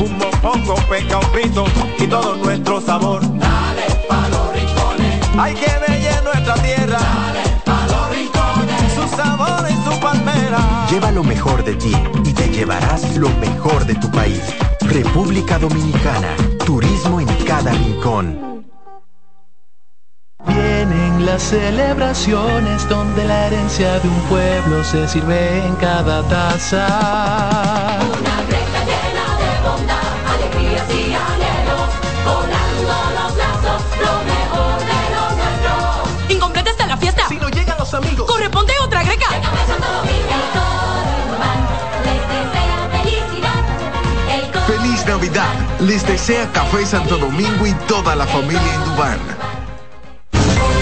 un mopongo, peca, un pito y todo nuestro sabor. Dale pa' los rincones. Hay que ver nuestra tierra. Dale pa' los rincones. Su sabor y su palmera. Lleva lo mejor de ti y te llevarás lo mejor de tu país. República Dominicana. Turismo en cada rincón. Vienen las celebraciones donde la herencia de un pueblo se sirve en cada taza. Colando los lazos, lo mejor de lo nuestro. Incompleta está la fiesta. Si no llegan los amigos. Corresponde otra greca. Café Santo Domingo, el Corban, les desea felicidad. El Corban. Feliz Navidad. Les desea Café Santo Domingo y toda la familia Indubán.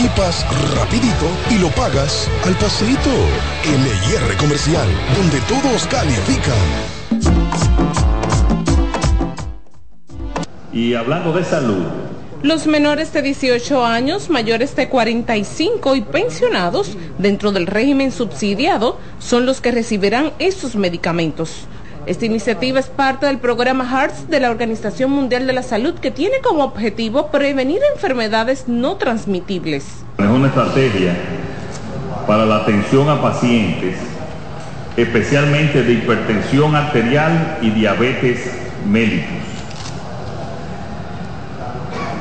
equipas rapidito y lo pagas al paseito. LIR Comercial, donde todos califican. Y hablando de salud, Los menores de 18 años, mayores de 45 y pensionados dentro del régimen subsidiado son los que recibirán estos medicamentos. Esta iniciativa es parte del programa HEARTS de la Organización Mundial de la Salud que tiene como objetivo prevenir enfermedades no transmitibles. es una estrategia para la atención a pacientes, especialmente de hipertensión arterial y diabetes mellitus.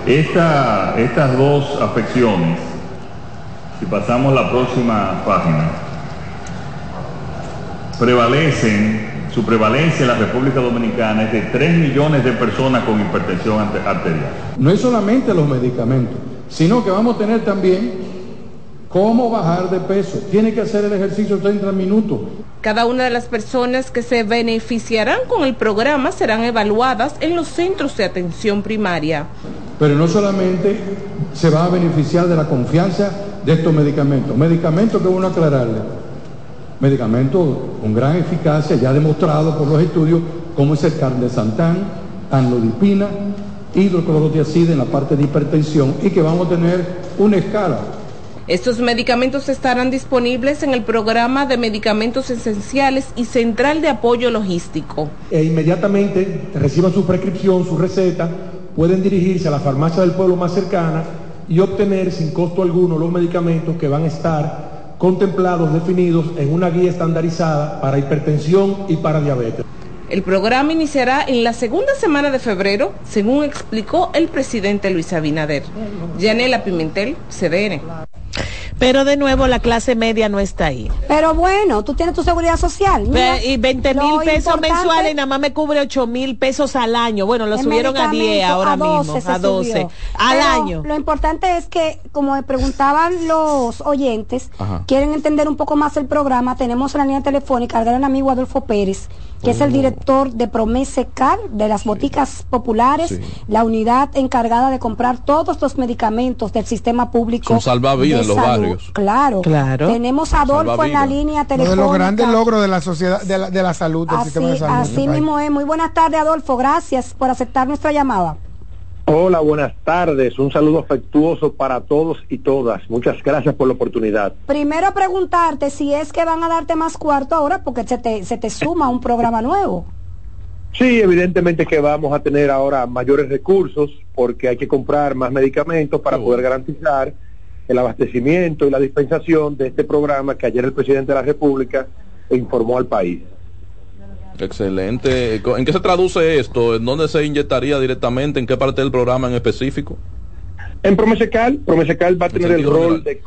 Esta- estas dos afecciones, si pasamos la próxima página, prevalecen, su prevalencia en la República Dominicana es de 3 millones de personas con hipertensión arte- arterial. No es solamente los medicamentos, sino que vamos a tener también cómo bajar de peso. Tiene que hacer el ejercicio 30 minutos. Cada una de las personas que se beneficiarán con el programa serán evaluadas en los centros de atención primaria. Pero no solamente se va a beneficiar de la confianza de estos medicamentos. Medicamentos que uno aclararle. Medicamentos con gran eficacia, ya demostrado por los estudios, como es el cardesantán, anlodipina, hidroclorotiazida en la parte de hipertensión y que vamos a tener una escala Estos medicamentos estarán disponibles en el programa de medicamentos esenciales y central de apoyo logístico. e inmediatamente reciban su prescripción, su receta, pueden dirigirse a la farmacia del pueblo más cercana y obtener sin costo alguno los medicamentos que van a estar contemplados, definidos en una guía estandarizada para hipertensión y para diabetes. El programa iniciará en la segunda semana de febrero, según explicó el presidente Luis Abinader. Yanela Pimentel, CDN. Pero de nuevo la clase media no está ahí. Pero bueno, tú tienes tu seguridad social. Mira, y 20 mil pesos mensuales y nada más me cubre 8 mil pesos al año. Bueno, lo subieron a 10 medicamento ahora a 12 mismo, a 12. subió. Al Pero año. Lo importante es que, como me preguntaban los oyentes, Ajá. quieren entender un poco más el programa, tenemos en la línea telefónica al gran amigo Adolfo Pérez, que es el director de Promese Car, de las boticas populares, Sí. la unidad encargada de comprar todos los medicamentos del sistema público. Son salvavidas los salud. Claro. Claro. Tenemos a Adolfo en la línea Uno de telefónica. los grandes logros de la sociedad, de la, de la salud, del sistema de Así, salud. así mismo es. Muy buenas tardes, Adolfo. Gracias por aceptar nuestra llamada. Hola, buenas tardes. Un saludo afectuoso para todos y todas. Muchas gracias por la oportunidad. Primero preguntarte si es que van a darte más cuarto ahora porque se te, se te suma un programa nuevo. Sí, evidentemente que vamos a tener ahora mayores recursos porque hay que comprar más medicamentos para poder garantizar el abastecimiento y la dispensación de este programa que ayer el presidente de la República informó al país. Excelente. ¿En qué se traduce esto? ¿En dónde se inyectaría directamente? ¿En qué parte del programa en específico? En Promesecal, Promesecal va a En tener el rol general. de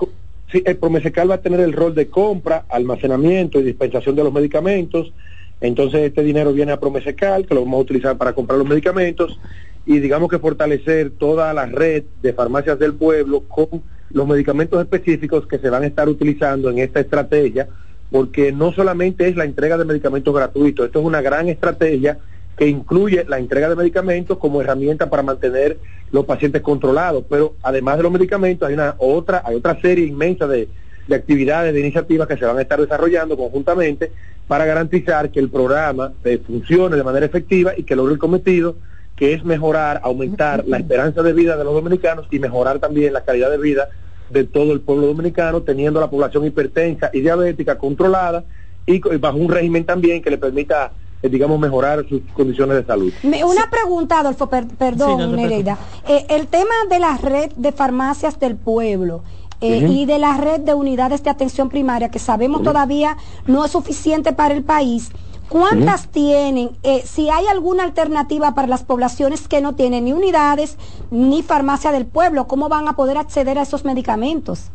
sí, el Promesecal va a tener el rol de compra, almacenamiento y dispensación de los medicamentos Entonces este dinero viene a Promesecal, que lo vamos a utilizar para comprar los medicamentos y digamos que fortalecer toda la red de farmacias del pueblo con los medicamentos específicos que se van a estar utilizando en esta estrategia, porque no solamente es la entrega de medicamentos gratuitos, esto es una gran estrategia que incluye la entrega de medicamentos como herramienta para mantener los pacientes controlados, pero además de los medicamentos hay una otra, hay otra serie inmensa de, de actividades, de iniciativas que se van a estar desarrollando conjuntamente para garantizar que el programa eh, funcione de manera efectiva y que logre el cometido, que es mejorar, aumentar la esperanza de vida de los dominicanos y mejorar también la calidad de vida de todo el pueblo dominicano, teniendo la población hipertensa y diabética controlada y co- bajo un régimen también que le permita, eh, digamos, mejorar sus condiciones de salud. Me- Una pregunta, Adolfo, per- perdón, Sí, no Nereida. Eh, el tema de la red de farmacias del pueblo eh, y de la red de unidades de atención primaria, que sabemos todavía no es suficiente para el país, ¿cuántas tienen? Eh, si hay alguna alternativa para las poblaciones que no tienen ni unidades ni farmacia del pueblo, ¿cómo van a poder acceder a esos medicamentos?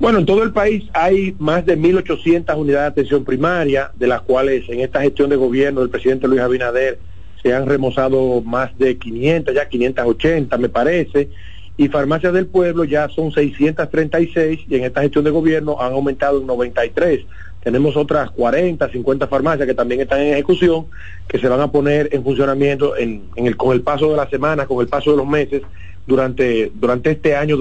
Bueno, en todo el país hay más de 1.800 unidades de atención primaria, de las cuales en esta gestión de gobierno del presidente Luis Abinader se han remozado más de 500, ya 580 me parece, y farmacias del pueblo ya son 636 y en esta gestión de gobierno han aumentado en 93. Tenemos otras 40, 50 farmacias que también están en ejecución, que se van a poner en funcionamiento en, en el, con el paso de las semanas, con el paso de los meses, durante, durante este año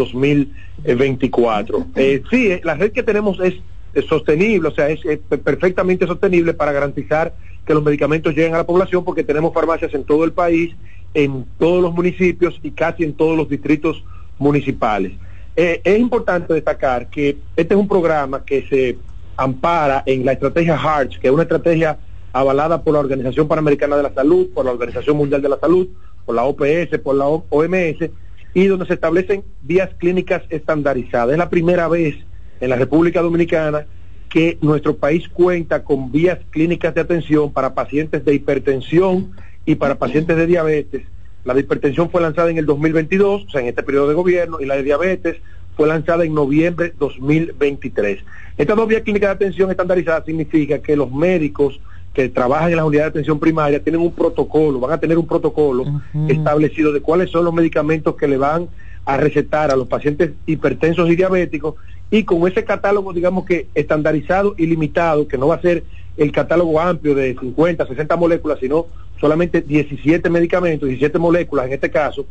2024. Eh, sí, eh, la red que tenemos es, es sostenible, o sea, es, es pe- perfectamente sostenible para garantizar que los medicamentos lleguen a la población porque tenemos farmacias en todo el país, en todos los municipios y casi en todos los distritos municipales. Eh, es importante destacar que este es un programa que se ampara en la estrategia HARTS, que es una estrategia avalada por la Organización Panamericana de la Salud, por la Organización Mundial de la Salud, por la OPS, por la OMS, y donde se establecen vías clínicas estandarizadas. Es la primera vez en la República Dominicana que nuestro país cuenta con vías clínicas de atención para pacientes de hipertensión y para pacientes de diabetes. La de hipertensión fue lanzada en el 2022, o sea, en este periodo de gobierno, y la de diabetes fue lanzada en noviembre 2023. Estas dos vías clínicas de atención estandarizadas significa que los médicos que trabajan en las unidades de atención primaria tienen un protocolo, van a tener un protocolo establecido de cuáles son los medicamentos que le van a recetar a los pacientes hipertensos y diabéticos y con ese catálogo, digamos que estandarizado y limitado, que no va a ser el catálogo amplio de 50, 60 moléculas, sino solamente 17 medicamentos, 17 moléculas en este caso,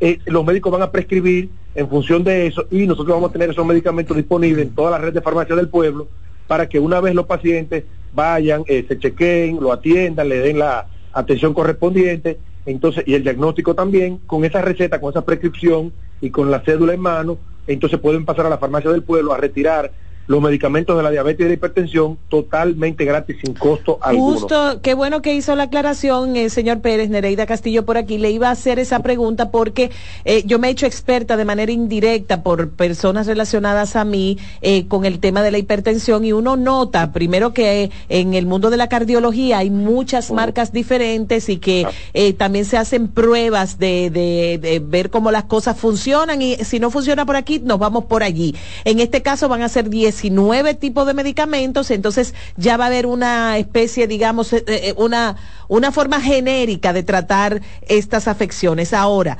eh, los médicos van a prescribir en función de eso y nosotros vamos a tener esos medicamentos disponibles en toda la red de farmacia del pueblo para que una vez los pacientes vayan, eh, se chequeen, lo atiendan, le den la atención correspondiente, entonces, y el diagnóstico también, con esa receta, con esa prescripción y con la cédula en mano, entonces pueden pasar a la farmacia del pueblo a retirar los medicamentos de la diabetes y de la hipertensión totalmente gratis, sin costo alguno. Justo, qué bueno que hizo la aclaración el señor Pérez, Nereida Castillo por aquí. Le iba a hacer esa pregunta porque eh, yo me he hecho experta de manera indirecta por personas relacionadas a mí eh, con el tema de la hipertensión y uno nota primero que eh, en el mundo de la cardiología hay muchas marcas diferentes y que eh, también se hacen pruebas de, de, de ver cómo las cosas funcionan y si no funciona por aquí, nos vamos por allí. En este caso van a ser 19 tipos de medicamentos, entonces ya va a haber una especie, digamos, eh, eh, una, una forma genérica de tratar estas afecciones. Ahora,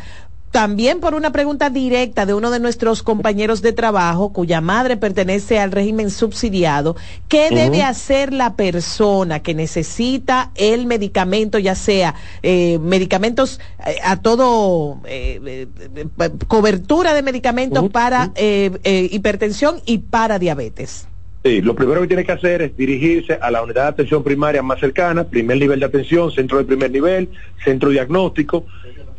también por una pregunta directa de uno de nuestros compañeros de trabajo, cuya madre pertenece al régimen subsidiado, ¿qué debe hacer la persona que necesita el medicamento, ya sea eh, medicamentos eh, a todo, eh, eh, cobertura de medicamentos para eh, eh, hipertensión y para diabetes? Sí, lo primero que tiene que hacer es dirigirse a la unidad de atención primaria más cercana, primer nivel de atención, centro de primer nivel, centro diagnóstico,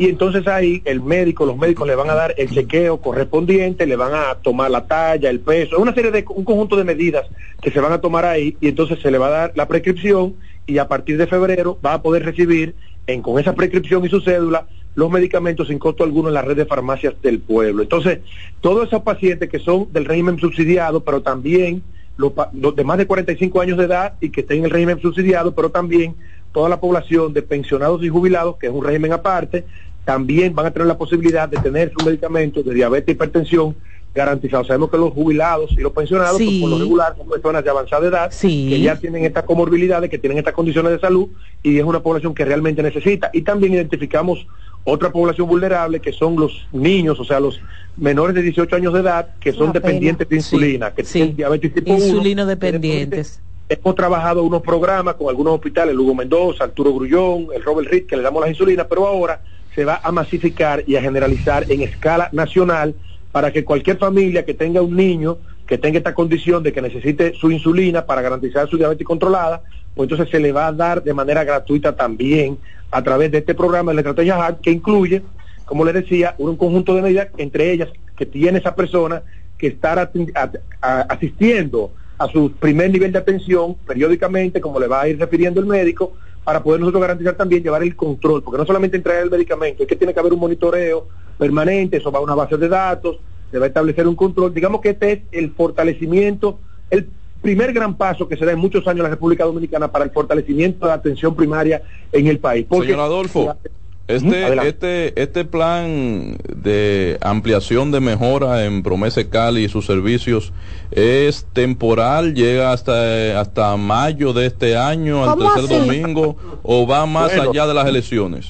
y entonces ahí el médico, los médicos le van a dar el chequeo correspondiente, le van a tomar la talla, el peso, una serie de, un conjunto de medidas que se van a tomar ahí, y entonces se le va a dar la prescripción, y a partir de febrero va a poder recibir en, con esa prescripción y su cédula los medicamentos sin costo alguno en la red de farmacias del pueblo. Entonces, todos esos pacientes que son del régimen subsidiado, pero también los, los de más de 45 años de edad y que estén en el régimen subsidiado, pero también toda la población de pensionados y jubilados, que es un régimen aparte, también van a tener la posibilidad de tener su medicamento de diabetes e hipertensión garantizados. Sabemos que los jubilados y los pensionados, Sí. pues, por lo regular, son personas de avanzada edad que ya tienen estas comorbilidades, que tienen estas condiciones de salud y es una población que realmente necesita. Y también identificamos otra población vulnerable que son los niños, o sea, los menores de 18 años de edad que son dependientes de insulina, que tienen diabetes tipo 1. Insulino dependientes. Hemos trabajado unos programas con algunos hospitales, Lugo Mendoza, Arturo Grullón, el Robert Reed, que le damos las insulinas, pero ahora se va a masificar y a generalizar en escala nacional para que cualquier familia que tenga un niño que tenga esta condición de que necesite su insulina para garantizar su diabetes controlada, pues entonces se le va a dar de manera gratuita también a través de este programa de la estrategia HART que incluye, como le decía, un conjunto de medidas, entre ellas que tiene esa persona que estar asistiendo a su primer nivel de atención periódicamente, como le va a ir refiriendo el médico, para poder nosotros garantizar también llevar el control, porque no solamente entregar el medicamento, es que tiene que haber un monitoreo permanente, eso va a una base de datos, se va a establecer un control. Digamos que este es el fortalecimiento, el primer gran paso que se da en muchos años en la República Dominicana para el fortalecimiento de la atención primaria en el país. Porque- Señor Adolfo, este, Adelante. este, este plan de ampliación de mejora en Promesa Cali y sus servicios es temporal, llega hasta, hasta mayo de este año, al ¿Cómo tercer así? domingo, o va más Bueno. allá de las elecciones.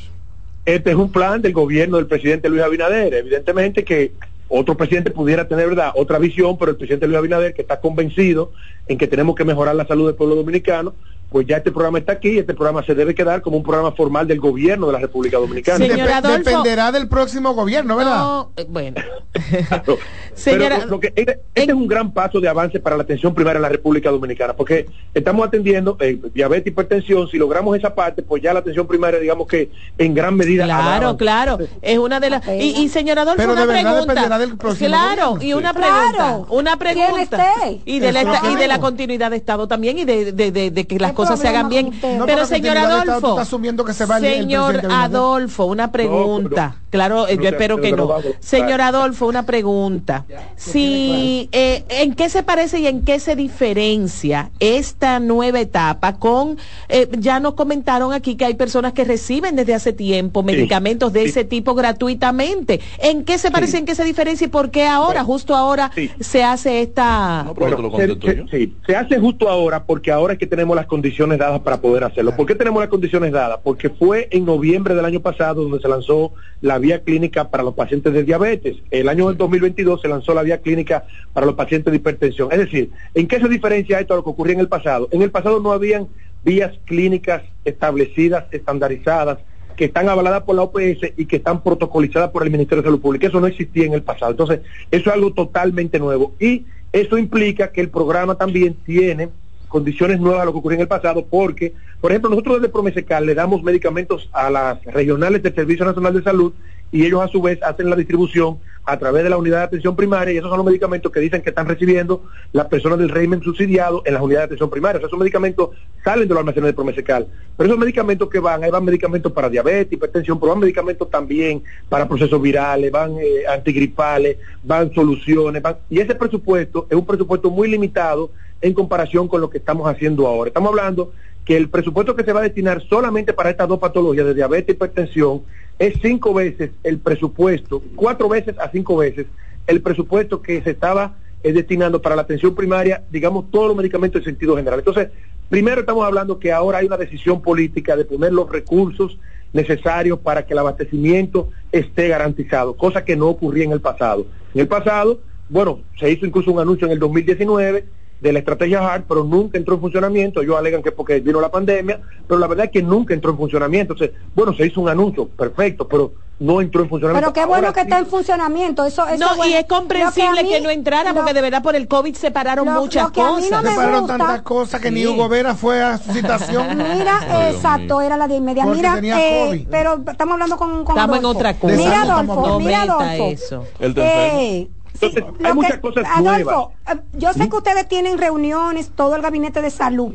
Este es un plan del gobierno del presidente Luis Abinader. Evidentemente que otro presidente pudiera tener verdad otra visión, pero el presidente Luis Abinader, que está convencido en que tenemos que mejorar la salud del pueblo dominicano, pues ya este programa está aquí y este programa se debe quedar como un programa formal del gobierno de la República Dominicana. Dep- dependerá del próximo gobierno, ¿verdad? No, eh, bueno. Pero Señora- lo- lo que- este este es un gran paso de avance para la atención primaria en la República Dominicana, porque estamos atendiendo eh, diabetes, hipertensión, si logramos esa parte, pues ya la atención primaria, digamos que en gran medida... Claro, avanza. claro. Es una de las. Y, y señor Adolfo, Pero una de verdad pregunta. dependerá del próximo claro, gobierno. y una Sí. pregunta. Claro. Una ¿Quién pregunta. esté? Y de, la, y de la continuidad de Estado también y de, de- de- de que las cosas se hagan bien. No, pero señor Adolfo. estás asumiendo que se va el- el Señor. Adolfo, una pregunta. claro, yo espero pero que no. Señor Adolfo, una pregunta. Si, eh, ¿En qué se parece y en qué se diferencia esta nueva etapa con, eh, ya nos comentaron aquí que hay personas que reciben desde hace tiempo medicamentos de ese tipo gratuitamente. ¿En qué se parece, en qué se diferencia y por qué ahora, justo ahora, se hace esta... Bueno, se, se- sí, se hace justo ahora porque ahora es que tenemos las condiciones dadas para poder hacerlo. ¿Por qué tenemos las condiciones dadas? Porque fue en noviembre del año pasado donde se lanzó la vía clínica para los pacientes de diabetes. El año del 2022 se lanzó la vía clínica para los pacientes de hipertensión. Es decir, ¿en qué se diferencia esto a lo que ocurría en el pasado? En el pasado no habían vías clínicas establecidas, estandarizadas, que están avaladas por la OPS y que están protocolizadas por el Ministerio de Salud Pública. Eso no existía en el pasado. Entonces, eso es algo totalmente nuevo. Y eso implica que el programa también tiene condiciones nuevas a lo que ocurrió en el pasado, porque, por ejemplo, nosotros desde Promesecal le damos medicamentos a las regionales del Servicio Nacional de Salud y ellos a su vez hacen la distribución a través de la unidad de atención primaria y esos son los medicamentos que dicen que están recibiendo las personas del régimen subsidiado en las unidades de atención primaria. Esos medicamentos salen de los almacenes de Promesecal. Pero esos medicamentos que van, ahí van medicamentos para diabetes, hipertensión, pero van medicamentos también para procesos virales, van eh, antigripales, van soluciones, van... y ese presupuesto es un presupuesto muy limitado en comparación con lo que estamos haciendo ahora. Estamos hablando que el presupuesto que se va a destinar solamente para estas dos patologías de diabetes y hipertensión es cinco veces el presupuesto, cuatro veces a cinco veces el presupuesto que se estaba eh, destinando para la atención primaria, digamos, todos los medicamentos en sentido general. Entonces, primero estamos hablando que ahora hay una decisión política de poner los recursos necesarios para que el abastecimiento esté garantizado, cosa que no ocurría en el pasado. En el pasado, bueno, se hizo incluso un anuncio en el 2019 de la estrategia HART, pero nunca entró en funcionamiento. Ellos alegan que es porque vino la pandemia, pero la verdad es que nunca entró en funcionamiento. Entonces, bueno, se hizo un anuncio, perfecto, pero no entró en funcionamiento. Pero qué bueno Ahora que sí. está en funcionamiento. Eso, eso No, y bueno. es comprensible Lo que, mí- no entrara, porque de verdad por el COVID se pararon Lo- muchas lo que a mí no cosas. me Separaron gusta- tantas cosas que ni Sí. Hugo Vera fue a su citación. Mira, exacto, era la de inmediato. Porque Mira, tenía eh, COVID. pero estamos hablando con, con Estamos en Adolfo. otra cosa. Mira, Adolfo, estamos mira. Adolfo. Eso. El tercero. Eh, Entonces, lo hay que- muchas cosas Adolfo, nuevas. yo sé que ustedes tienen reuniones, todo el gabinete de salud.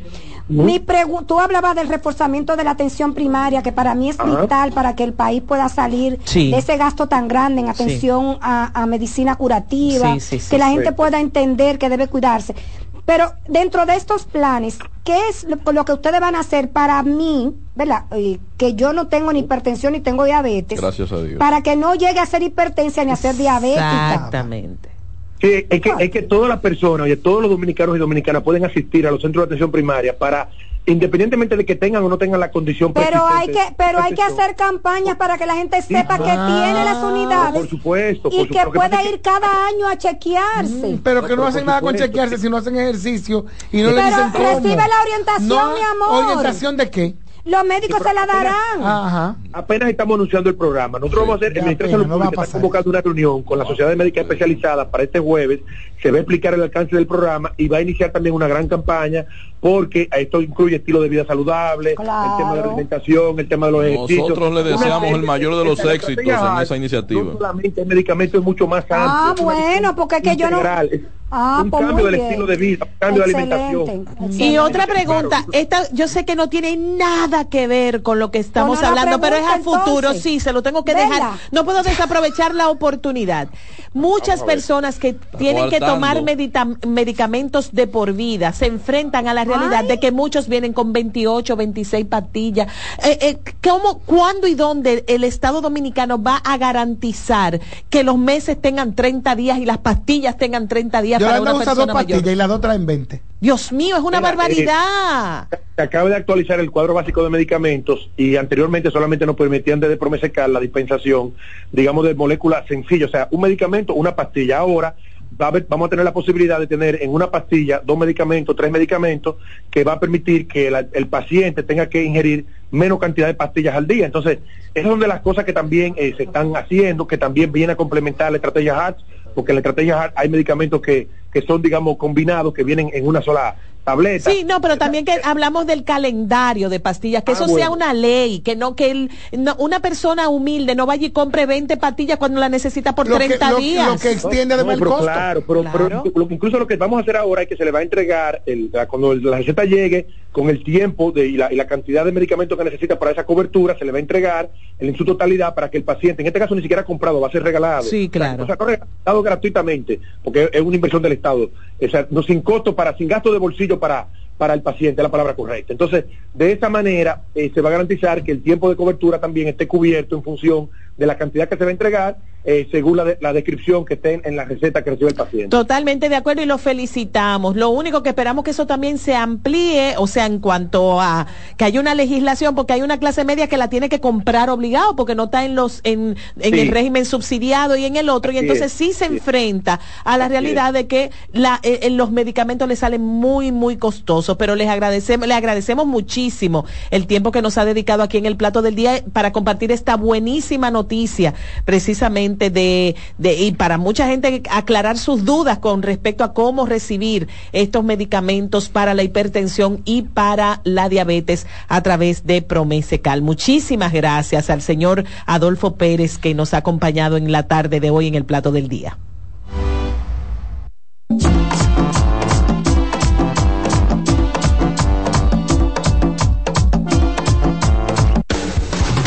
Mi pregu- tú hablabas del reforzamiento de la atención primaria, que para mí es Ajá. vital para que el país pueda salir Sí. de ese gasto tan grande en Sí. atención a, a medicina curativa, Sí, sí, sí, que la sí. gente pueda entender que debe cuidarse. Pero dentro de estos planes, ¿qué es lo, lo que ustedes van a hacer para mí, verdad? Eh, que yo no tengo ni hipertensión ni tengo diabetes, Gracias a Dios. para que no llegue a ser hipertensia ni a ser diabética. Exactamente. Sí, es que, es que todas las personas, oye, todos los dominicanos y dominicanas pueden asistir a los centros de atención primaria para, independientemente de que tengan o no tengan la condición Pero hay que, pero hay que hacer campañas para que la gente sepa que tiene las unidades por supuesto, y por que es ir cada año a chequearse. Pero que no hacen nada con chequearse si no hacen ejercicio y no le dicen cómo. recibe la orientación, No, mi amor. ¿Orientación de qué? Los médicos se la darán. Ajá. Apenas estamos anunciando el programa. Nosotros vamos a hacer, el Ministerio de Salud no Pública está convocando una reunión con la Sociedad Médica Especializada para este jueves. Se va a explicar el alcance del programa y va a iniciar también una gran campaña porque esto incluye estilo de vida saludable, el tema de la alimentación, el tema de los ejercicios. Nosotros le deseamos el mayor de los éxitos en esa No iniciativa. solamente el medicamento es mucho más amplio. Ah, es una bueno, porque es que yo no. Ah, un pues cambio del bien. estilo de vida, un cambio de Excelente, alimentación. Y otra pregunta, esta yo sé que no tiene nada que ver con lo que estamos hablando, pero es a futuro, entonces. sí, se lo tengo que dejar. No puedo desaprovechar la oportunidad. Muchas personas que tienen que tomar medicamentos de por vida se enfrentan a la realidad de que muchos vienen con 28, 26 pastillas. Eh, eh, ¿cómo, ¿Cuándo y dónde el Estado Dominicano va a garantizar que los meses tengan 30 días y las pastillas tengan 30 días para Yolanda una usa dos mayor? pastillas y las dos traen 20. Dios mío, es una Mira, eh, barbaridad. Se acaba de actualizar el cuadro básico de medicamentos y anteriormente solamente nos permitían desde Promesecal la dispensación, digamos, de moléculas sencillas, o sea, un medicamento, una pastilla. Ahora va a haber- vamos a tener la posibilidad de tener en una pastilla dos medicamentos, tres medicamentos, que va a permitir que la- el paciente tenga que ingerir menos cantidad de pastillas al día. Entonces, esas son de las cosas que también eh, se están haciendo, que también viene a complementar la estrategia HART, porque en la estrategia hay medicamentos que, que son, digamos, combinados, que vienen en una sola tableta. Sí, no, pero también que hablamos del calendario de pastillas, que Ah, eso sea una ley, que no que el, no- una persona humilde no vaya y compre 20 pastillas cuando la necesita por Lo que- 30 lo- días. lo que extiende además el pero costo. Claro, pero, pero Claro. lo- incluso lo que vamos a hacer ahora es que se le va a entregar, el- cuando la receta llegue, con el tiempo de, y, la, y la cantidad de medicamentos que necesita para esa cobertura, se le va a entregar en su totalidad para que el paciente, en este caso ni siquiera comprado, va a ser regalado. Sí, claro. O sea, no regalado gratuitamente, porque es una inversión del Estado. O sea, no sin costo, para sin gasto de bolsillo para para el paciente, la palabra correcta. Entonces, de esa manera eh, se va a garantizar que el tiempo de cobertura también esté cubierto en función de la cantidad que se va a entregar, eh, según la, de- la descripción que esté en, la receta que recibe el paciente. Totalmente de acuerdo y lo felicitamos. Lo único que esperamos que eso también se amplíe, o sea, en cuanto a que haya una legislación, porque hay una clase media que la tiene que comprar obligado, porque no está en los en, en Sí. el régimen subsidiado y en el otro, y entonces es, sí se así enfrenta a la Así realidad es. de que la, eh, los medicamentos le salen muy, muy costosos, pero les agradecemos, le agradecemos muchísimo el tiempo que nos ha dedicado aquí en el plato del día para compartir esta buenísima noticia, precisamente de, de y para mucha gente aclarar sus dudas con respecto a cómo recibir estos medicamentos para la hipertensión y para la diabetes a través de Promesecal. Muchísimas gracias al señor Adolfo Pérez que nos ha acompañado en la tarde de hoy en el plato del día.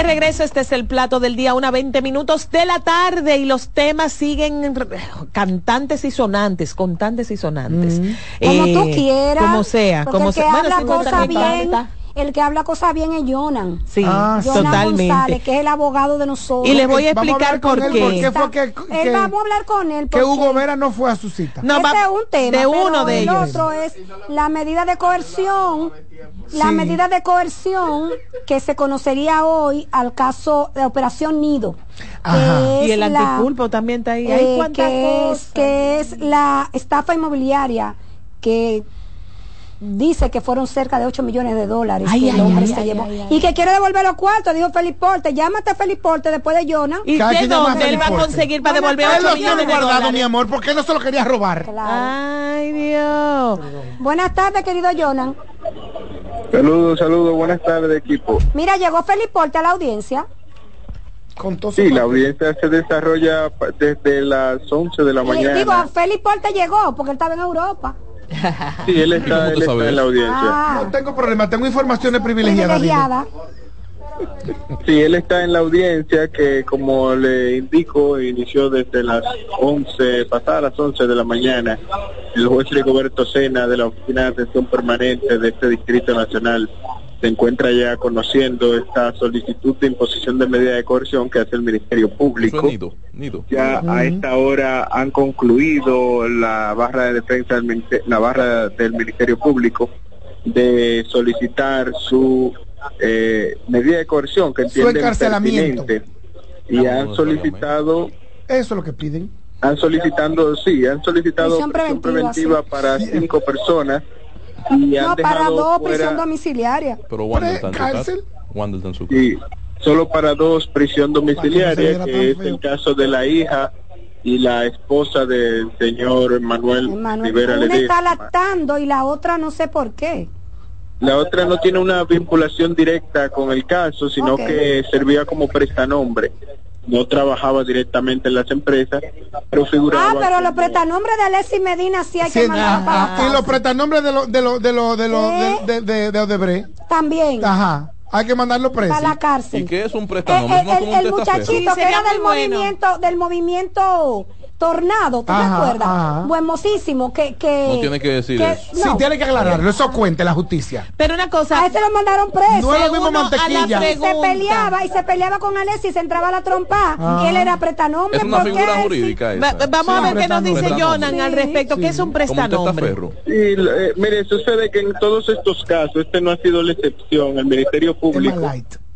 De regreso, este es el plato del día, una 20 minutos de la tarde y los temas siguen cantantes y sonantes, contantes y sonantes. Como tú Eh, quieras. Como sea, como sea. Bueno, bien. El que habla cosas bien es Jonan. Sí, Ah, Jonan totalmente. González, que es el abogado de nosotros. Y les voy a Vamos a explicar por él qué. por qué fue que, Él, vamos a hablar con él. que porque Hugo Vera no fue a su cita. No, ese va- es un tema. de uno de el ellos. otro es la medida de coerción. La Sí. medida de coerción que se conocería hoy al caso de Operación Nido. Y el la- antipulpo también está ahí. eh, Hay cuántas que, es, que es la estafa inmobiliaria que dice que fueron cerca de 8 millones de dólares Ay, que el ay, hombre ay, se ay, llevó. ay, ay. y que quiere devolver los cuartos, dijo Felipe Porte. Llámate a Felipe Porte después de Jonah. ¿Y a dónde él va a conseguir para devolver Él 8 lo tiene millones de guardado, dólares? mi amor, porque él no se lo quería robar. Ay, Dios. Buenas tardes, querido Jonah. Saludos, saludos, buenas tardes equipo. Mira, llegó Felipe Porte a la audiencia. Con todo Sí, la audiencia se desarrolla desde las 11 de la Y, mañana. digo, Felipe Porte llegó porque él estaba en Europa. Sí, él ¿Cómo está, él está en la audiencia. Ah, No tengo problema, tengo informaciones privilegiadas. dile. Sí, él está en la audiencia que, como le indico, inició desde las 11, pasadas las 11 de la mañana. El juez Rigoberto Sena de la Oficina de Atención Permanente de este Distrito Nacional se encuentra ya conociendo esta solicitud de imposición de medida de coerción que hace el Ministerio Público. nido, nido. Ya a esta hora han concluido la barra de defensa del la barra del Ministerio Público de solicitar su eh, medida de coerción que entienden encarcelamiento. y han solicitado Eso es lo que piden. han solicitando sí han solicitado Prisión prisión preventiva, para cinco personas y han No, para dejado dos, fuera- prisión domiciliaria. Pero Wander está en su casa. cárcel. Solo para dos prisión domiciliaria, Para que es el caso de la hija y la esposa del señor Manuel Manuel, Rivera una Ledesma. está lactando y la otra no sé por qué. La otra no tiene una vinculación directa con el caso, sino que servía como prestanombre. No trabajaba directamente en las empresas, pero figuraba Ah, pero como- los prestanombres de Alexis Medina sí hay Sí, que mandar para y los prestanombres de los de los de los de los ¿Eh? de, de, de Odebrecht. También, Ajá. Hay que mandarlo preso. para la cárcel. ¿Y qué es un Eh, prestanombre? el, un el testaferro. muchachito Sí, que era del bueno. movimiento del movimiento Tornado, ¿tú Ajá, te acuerdas? ajá. Buenosísimo, que, que No tiene que decir eso. Sí, tiene que aclararlo. Eso cuenta la justicia. Pero una cosa, A ese lo mandaron preso. No es lo se mismo uno a la mantequilla. Y se peleaba y se peleaba con Alexis, se entraba a la trompa Ah. y él era prestanombre. Es una ¿por qué figura él sí? jurídica Va- vamos Sí, a ver qué nos dice. Jonan al Sí, respecto, que es un prestanombre. Sí, eh, mire, sucede que en todos estos casos, este no ha sido la excepción, el Ministerio Público,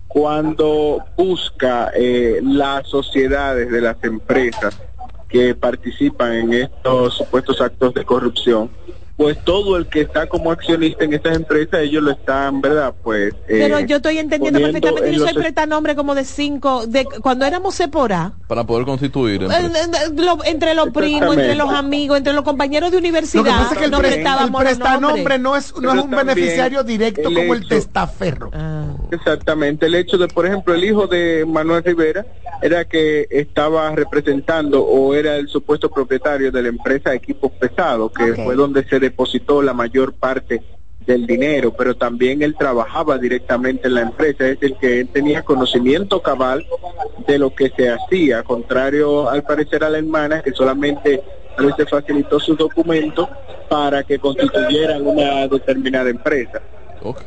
cuando busca eh, las sociedades de las empresas que participan en estos supuestos actos de corrupción, pues todo el que está como accionista en estas empresas, ellos lo están, ¿verdad? Pues... eh, Pero yo estoy entendiendo perfectamente, en yo soy prestanombre como de cinco, de cuando éramos Sephora, Para poder constituir. eh, eh, lo- entre los primos, entre los amigos, entre los compañeros de universidad, Lo que pasa es que el, pre- prestanombre no es, no es un beneficiario directo el como el testaferro. Ah. Exactamente, el hecho de, por ejemplo, el hijo de Manuel Rivera era que estaba representando o era el supuesto propietario de la empresa Equipos Pesados, que fue donde se depositó la mayor parte del dinero, pero también él trabajaba directamente en la empresa, es decir, que él tenía conocimiento cabal de lo que se hacía, contrario al parecer a la hermana, que solamente veces facilitó sus documentos para que constituyeran una determinada empresa. Ok.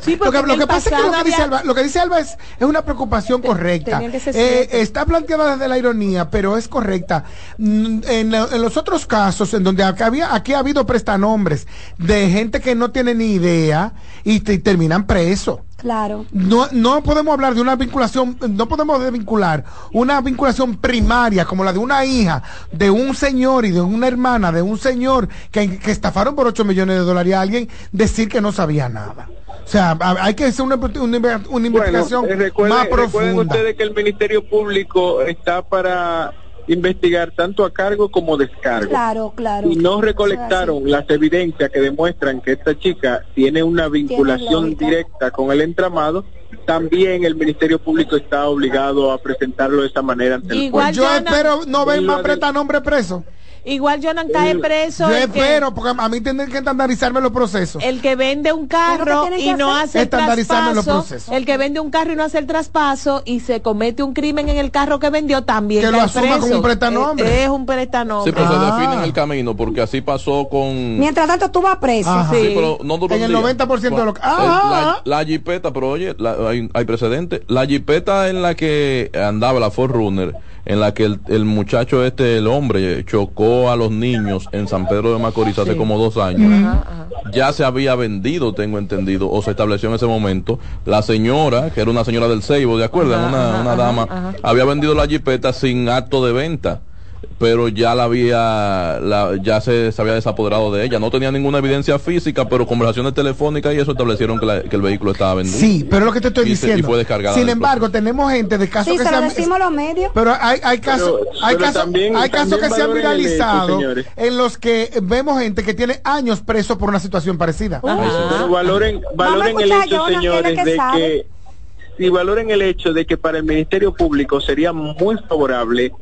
Sí, Lo porque que, lo que pasa es que lo que, dice Alba, lo que dice Alba es, es una preocupación correcta. tenía que ser Eh, está planteada desde la ironía, pero es correcta. Mm, En, los otros casos, en donde acá había, aquí ha habido prestanombres de gente que no tiene ni idea y, te- y terminan presos. Claro. No, no podemos hablar de una vinculación, no podemos desvincular una vinculación primaria como la de una hija, de un señor y de una hermana, de un señor que, que estafaron por 8 millones de dólares a alguien, decir que no sabía nada. O sea, ha- hay que hacer una, una, una investigación Bueno, eh, recuerden, más recuerden profunda. ustedes que el Ministerio Público está para investigar tanto a cargo como descargo. Claro, claro. Y no recolectaron las evidencias que demuestran que esta chica tiene una vinculación directa con el entramado, también el Ministerio Público está obligado a presentarlo de esa manera ante el Igual juez. Yo espero no ven Y más lo de- prestanombres igual Jonan cae preso. Yo el que- espero, porque a mí tienen que estandarizarme los procesos. El que vende un carro que y no hacer? hace el Estandarizarme los traspaso, procesos. el que vende un carro y no hace el traspaso y se comete un crimen en el carro que vendió también Que lo asuma como preso. un prestanombre. Es, es un prestanombre. Sí, pero se Ah. define en el camino, porque así pasó con... Mientras tanto, tú vas preso. Ajá. Sí, pero no duró En el día. 90% de lo que- Eh, Ah. la, la jipeta, pero oye, la- hay, hay precedentes. La jipeta en la que andaba la Ford Runner, en la que el, el muchacho este, el hombre, chocó a los niños en San Pedro de Macorís hace como dos años. Ya se había vendido, tengo entendido, o se estableció en ese momento. La señora, que era una señora del Seibo, ¿de acuerdo? Ajá, una una dama, había vendido la jipeta sin acto de venta pero ya la había la- ya se, se había desapoderado de ella no tenía ninguna evidencia física pero conversaciones telefónicas y eso establecieron que, la- que el vehículo estaba vendido Sí, pero lo que te estoy Y se- y diciendo. fue descargada Sin embargo, tenemos gente de casos Sí, que se han- decimos los medios. Pero hay, hay casos, Pero- hay pero casos, también- hay casos que se han viralizado en los que vemos gente que tiene años preso por una situación parecida. Pero valoren, valoren el hecho, señores, que de sabe. que si valoren el hecho de que para el Ministerio Público sería muy favorable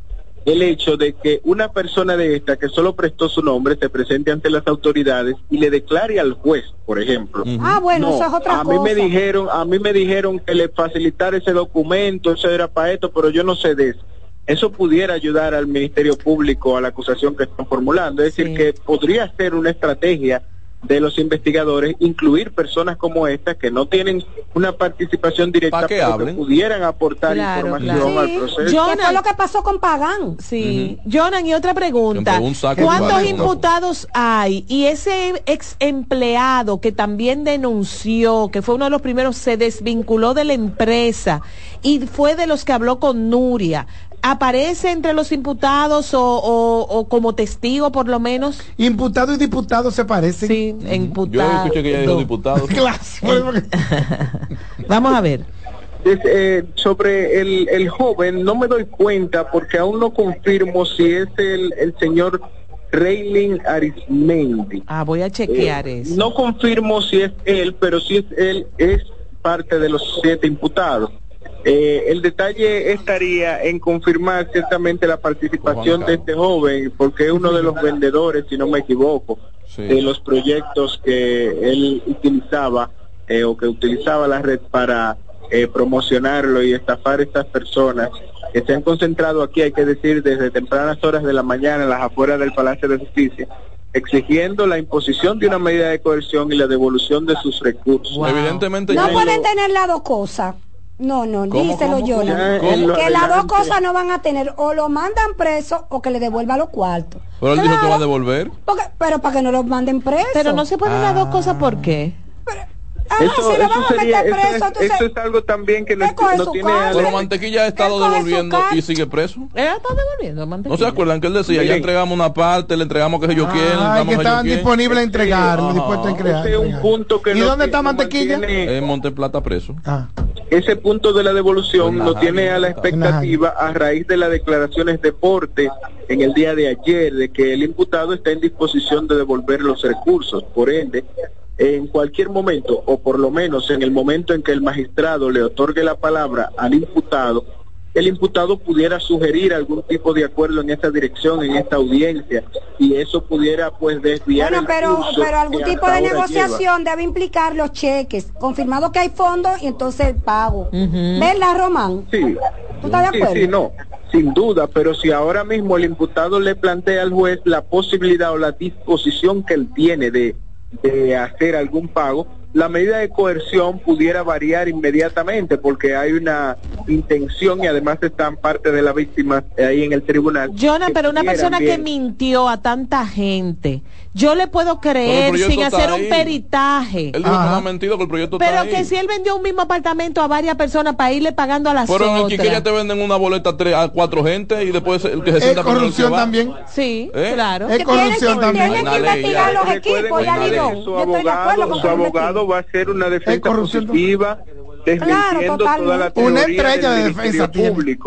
el hecho de que una persona de esta que solo prestó su nombre se presente ante las autoridades y le declare al juez, por ejemplo. Ah, bueno, No, eso es otra a cosa. mí me dijeron, a mí me dijeron que le facilitara ese documento, eso era para esto, pero yo no sé de eso. Eso pudiera ayudar al Ministerio Público a la acusación que están formulando, es decir, que podría ser una estrategia de los investigadores incluir personas como esta que no tienen una participación directa que pero que pudieran aportar Claro, información claro. al proceso. ¿Qué fue lo que pasó con Pagán? Sí. Jonan, y otra pregunta. ¿Cuántos imputados hay? Y ese ex empleado que también denunció, que fue uno de los primeros, se desvinculó de la empresa y fue de los que habló con Nuria. ¿Aparece entre los imputados o, o- o como testigo por lo menos? Imputado y diputado se parecen. Sí, yo imputado. escuché que ella dijo diputado Vamos a ver. Es, eh, sobre el, el joven, no me doy cuenta porque aún no confirmo si es el, el señor Reylin Arismendi. Ah, voy a chequear Eh, eso. No confirmo si es él, pero si es él, es parte de los siete imputados. Eh, el detalle estaría en confirmar ciertamente la participación de este joven, porque es uno de los vendedores, si no me equivoco, de los proyectos que él utilizaba eh, o que utilizaba la red para eh, promocionarlo y estafar a estas personas que se han concentrado aquí, hay que decir, desde tempranas horas de la mañana en las afueras del Palacio de Justicia, exigiendo la imposición de una medida de coerción y la devolución de sus recursos. Evidentemente No pueden tener las dos cosas. No, no, ¿Cómo, díselo yo. Que las dos cosas no van a tener, o lo mandan preso o que le devuelva los cuartos. pero él dijo que va a devolver Porque- pero para que no los manden preso. Pero no se pueden las dos cosas, ¿por qué? Ah, Eso, si sería- es, entonces- eso es algo también que no, no tiene... cárcel. pero mantequilla ha estado devolviendo y sigue preso Él está devolviendo, ¿No se acuerdan que él decía, ya entregamos una parte, le entregamos que sé yo quién, le Ay, entregamos que estaban quién? disponibles a entregar, dispuestos a entregar. Ese es un punto que ¿Y no- dónde está mantequilla? mantiene- En Monteplata preso. Ese punto de la devolución Pues lo nada, tiene a la expectativa a raíz de las declaraciones de Porte en el día de ayer de que el imputado está en disposición de devolver los recursos. Por ende, en cualquier momento, o por lo menos en el momento en que el magistrado le otorgue la palabra al imputado, el imputado pudiera sugerir algún tipo de acuerdo en esta dirección, en esta audiencia, y eso pudiera pues desviar Bueno, el pero, curso pero algún tipo de negociación debe implicar los cheques, confirmado que hay fondos y entonces el pago. ¿Verdad, Román? Sí. ¿Tú estás de Sí, acuerdo? sí, no, sin duda, pero si ahora mismo el imputado le plantea al juez la posibilidad o la disposición que él tiene de, de hacer algún pago, la medida de coerción pudiera variar inmediatamente porque hay una intención y además están parte de la víctima ahí en el tribunal. Jonah, pero una persona que mintió a tanta gente, yo le puedo creer sin hacer un ahí. peritaje. Él dijo que no ha mentido, que el proyecto Pero está ahí. que si él vendió un mismo apartamento a varias personas para irle pagando a las Pero en el otras. Quiqueya te venden una boleta a, tres, a cuatro gente y después el que se sienta que va. Sí, ¿Eh? claro. Es corrupción también. Tienen que Hay una ley investigar ya. los equipos, ya digo. que Yo estoy de acuerdo con su que abogado va a hacer una defensa corrupción positiva desmintiendo toda la Una teoría estrella del de defensa Ministerio tiene.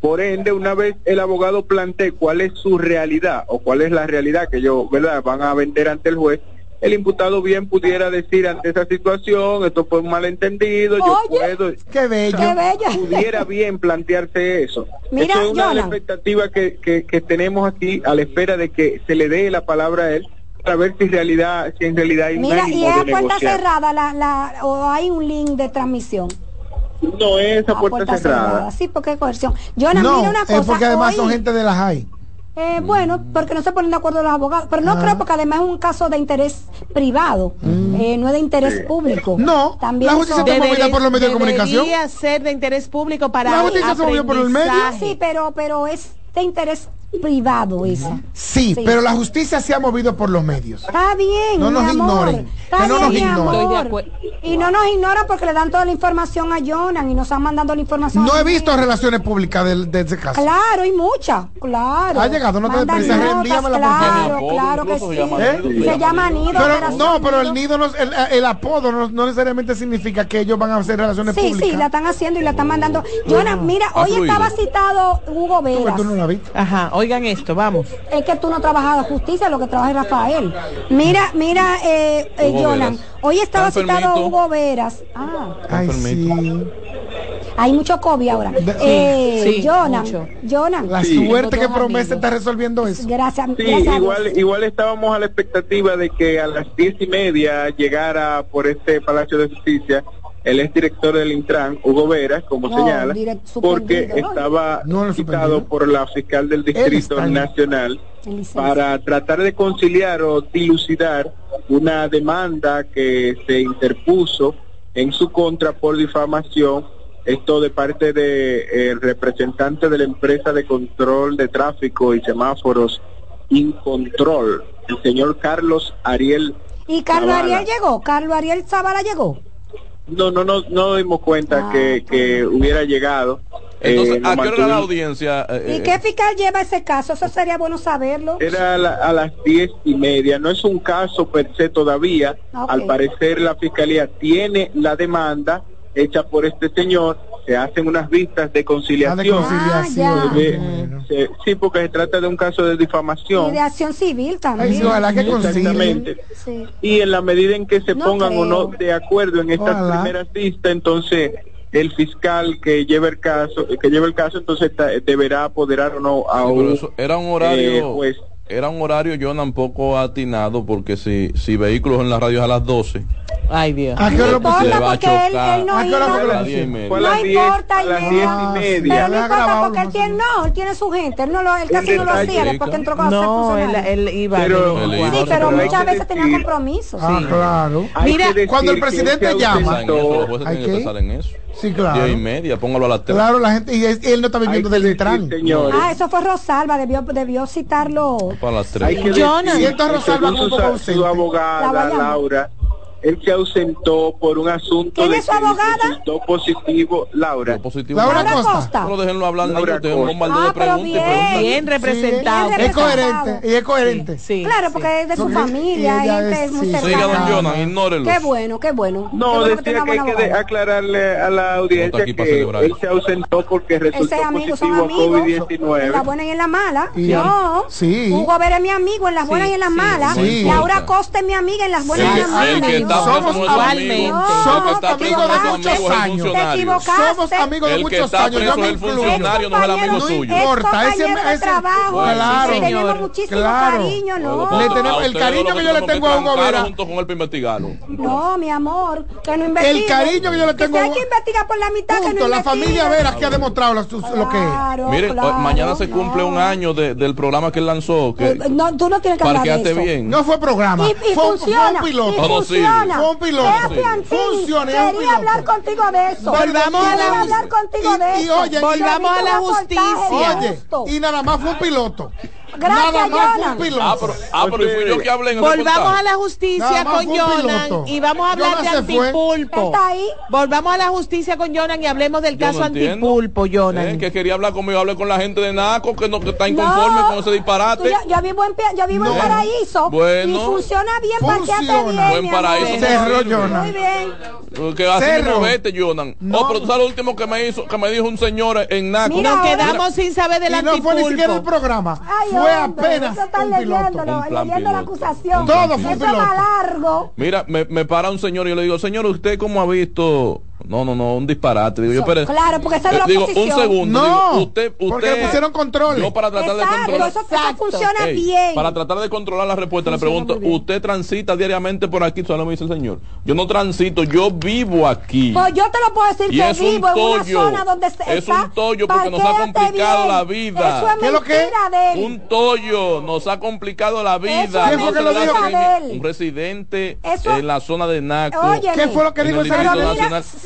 Por ende, una vez el abogado plantee cuál es su realidad o cuál es la realidad que ellos ¿verdad? van a vender ante el juez, el imputado bien pudiera decir ante esa situación, esto fue un malentendido, Oye, yo puedo... Qué bello. Qué bello. Pudiera bien plantearse eso. Mira, es una de las expectativas que, que, que, tenemos aquí a la espera de que se le dé la palabra a él para ver si, en realidad, si en realidad hay Mira, y es puerta negociar. cerrada la, la, o hay un link de transmisión. No es a, ah, puerta, puerta cerrada. cerrada. Sí, porque es coerción. Yo no, mira una cosa. Es porque además hoy, son gente de las hay. Eh, bueno, porque no se ponen de acuerdo los abogados, pero no ah. creo porque además es un caso de interés privado, mm. eh, no es de interés público. No, también la justicia por los medios de comunicación. Debería ser de interés público para la justicia se movió por. Sí, pero pero es de interés privado esa. Sí, pero la justicia se ha movido por los medios. Está bien. No nos ignoren. Que no nos ignoren. Y no nos ignoran porque le dan toda la información a Jonan y nos han mandado la información. No he visto relaciones públicas de, de, ese caso. Claro, y muchas. Claro. Ha llegado, no te deprisa, reenvíamela claro, Claro, claro que sí. Se, llama nido. No, pero el nido, no, el, apodo no, necesariamente significa que ellos van a hacer relaciones públicas. Sí, sí, la están haciendo y la están mandando. Jonan, mira, hoy estaba citado Hugo Veras. Ajá, hoy Oigan esto, vamos. Es que tú no trabajabas justicia, lo que trabaja es Rafael. Mira, mira, eh, eh Jonan, hoy estaba citado Hugo Veras. Ah, Ay, sí. Hay mucho COVID ahora. Eh, sí, eh, sí, Jonan, mucho. Jonan. La sí. suerte que Promesa está resolviendo eso. Gracias. Sí, gracias igual, igual estábamos a la expectativa de que a las diez y media llegara por este Palacio de Justicia el exdirector del Intran, Hugo Veras, como oh, señala, porque estaba no, citado por la fiscal del Distrito Nacional para tratar de conciliar o dilucidar una demanda que se interpuso en su contra por difamación, esto de parte del de, eh, representante de la empresa de control de tráfico y semáforos Incontrol, el señor Carlos Ariel. ¿Y Carlos Ariel llegó? ¿Carlos Ariel Zavala llegó? No, no, no, no dimos cuenta que, ah, que, hubiera llegado. Entonces, eh, ¿a qué hora la audiencia? Eh, ¿Y eh, qué fiscal lleva ese caso? Eso sería bueno saberlo. Era a, las diez y media. No es un caso per se todavía. Ah, Al parecer, la fiscalía tiene la demanda hecha por este señor se hacen unas vistas de conciliación. Ah, sí, porque se trata de un caso de difamación. De acción civil también. Exactamente. Y en la medida en que se pongan o no de acuerdo en estas ojalá. primeras vistas, entonces el fiscal que lleva el caso, que lleva el caso, entonces deberá apoderar o no a un. Era un horario. Eh, pues, era un horario yo tampoco atinado porque si, si vehículos en la radio es a las 12. Ay Dios. ¿A qué hora? Porque él, él no, ¿A qué hora fue lo pusieron? No importa, a las 10 y media. Pero no importa porque él tiene, no, él tiene su gente. Él, no lo, él casi no lo hacía después que entró con No, él, él iba. Pero, él iba sí, pero, muchas veces tenía compromisos. Ah, claro. Mira, cuando el presidente llama. Hay que pensar en eso. Sí, claro. Diez y media, póngalo a las tres. Claro, la gente, y él no está viviendo del Detran. Sí, ah, eso fue Rosalba, debió, debió citarlo. Para las tres. Jonas. Y esta Rosalba un abogada, la Laura, él se ausentó por un asunto ¿Quién de su abogada? Resultó positivo, Laura. Positivo, Laura, Laura Costa. Costa. No lo déjenlo hablar, Laura usted un ah, de preguntas. Bien. Bien, representado. Sí. Es coherente, y es coherente. Sí, sí claro, porque es de su porque familia, gente es, muy cercana. Siga, don ignórelo. Qué bueno, qué bueno. No, qué bueno decía que, que hay que aclararle a la audiencia no que él se ausentó porque resultó positivo a COVID-19. En la buena y en la mala. No. Sí. Hugo Vera es mi amigo en las buenas y en las malas. Laura Costa es mi amiga en las buenas y en las malas somos, amigos, somos amigos de muchos años. Somos amigos de muchos años. Yo me funcionario no es el amigo suyo. No importa, ese es trabajo. Claro, tenemos muchísimo cariño, ¿no? Le tenemos el cariño que yo le tengo a Hugo Vera. junto con él para. No, mi amor, que no investiguen. El cariño que yo le tengo a Hugo. hay que investigar por la mitad que no La familia Vera que ha demostrado lo que es. Mire, mañana se cumple un año del programa que él lanzó. Eh, no, tú no tienes que hablar de eso. bien. No fue programa. Y, funciona. Fue un piloto. Y funciona. Fue un piloto. Quería hablar contigo de eso. Volvamos a la hablar contigo de eso. Y, y nada más fue un piloto. Gracias, Jonan. Ah, pero, ah, fui yo que hablé en el Volvamos a la justicia con Jonan y vamos a hablar de antipulpo. Volvamos a la justicia con Jonan y hablemos del caso antipulpo, Jonan. Eh, que quería hablar conmigo, hablé con la gente de Naco, que no está inconforme con ese disparate. Yo vivo en yo vivo en paraíso. Bueno. Y funciona bien, parqueate bien. Buen paraíso. Cerro, Jonan. Muy bien. Que así no vete, Jonan. Oh, pero tú sabes lo último que me hizo, que me dijo un señor en Naco. Mira, quedamos sin saber del antipulpo. No fue ni siquiera el programa. Fue fue apenas eso están un piloto. Un plan leyendo la acusación. Todo fue un eso es más piloto. largo. Mira, me, me para un señor y yo le digo, señor, ¿usted cómo ha visto? No, no, no, un disparate. Digo, yo, espere. claro, porque esa es Eh, la Digo, oposición. un segundo. No, digo, usted, usted, porque le pusieron controles. Yo para tratar de controlar. eso, eso funciona bien. Para tratar de controlar la respuesta, le pregunto, ¿usted transita diariamente por aquí? Solo me dice el señor. Yo no transito, yo vivo aquí. Pues yo te lo puedo decir Y que es un vivo en una tollo. zona donde se Es un tollo porque nos ha complicado bien. la vida. Eso es ¿Qué es lo que. Un tollo nos ha complicado la vida. ¿Quién fue que lo dijo? Un residente Eso- en la zona de Naco. Óyeme. ¿Qué fue lo que dijo el ese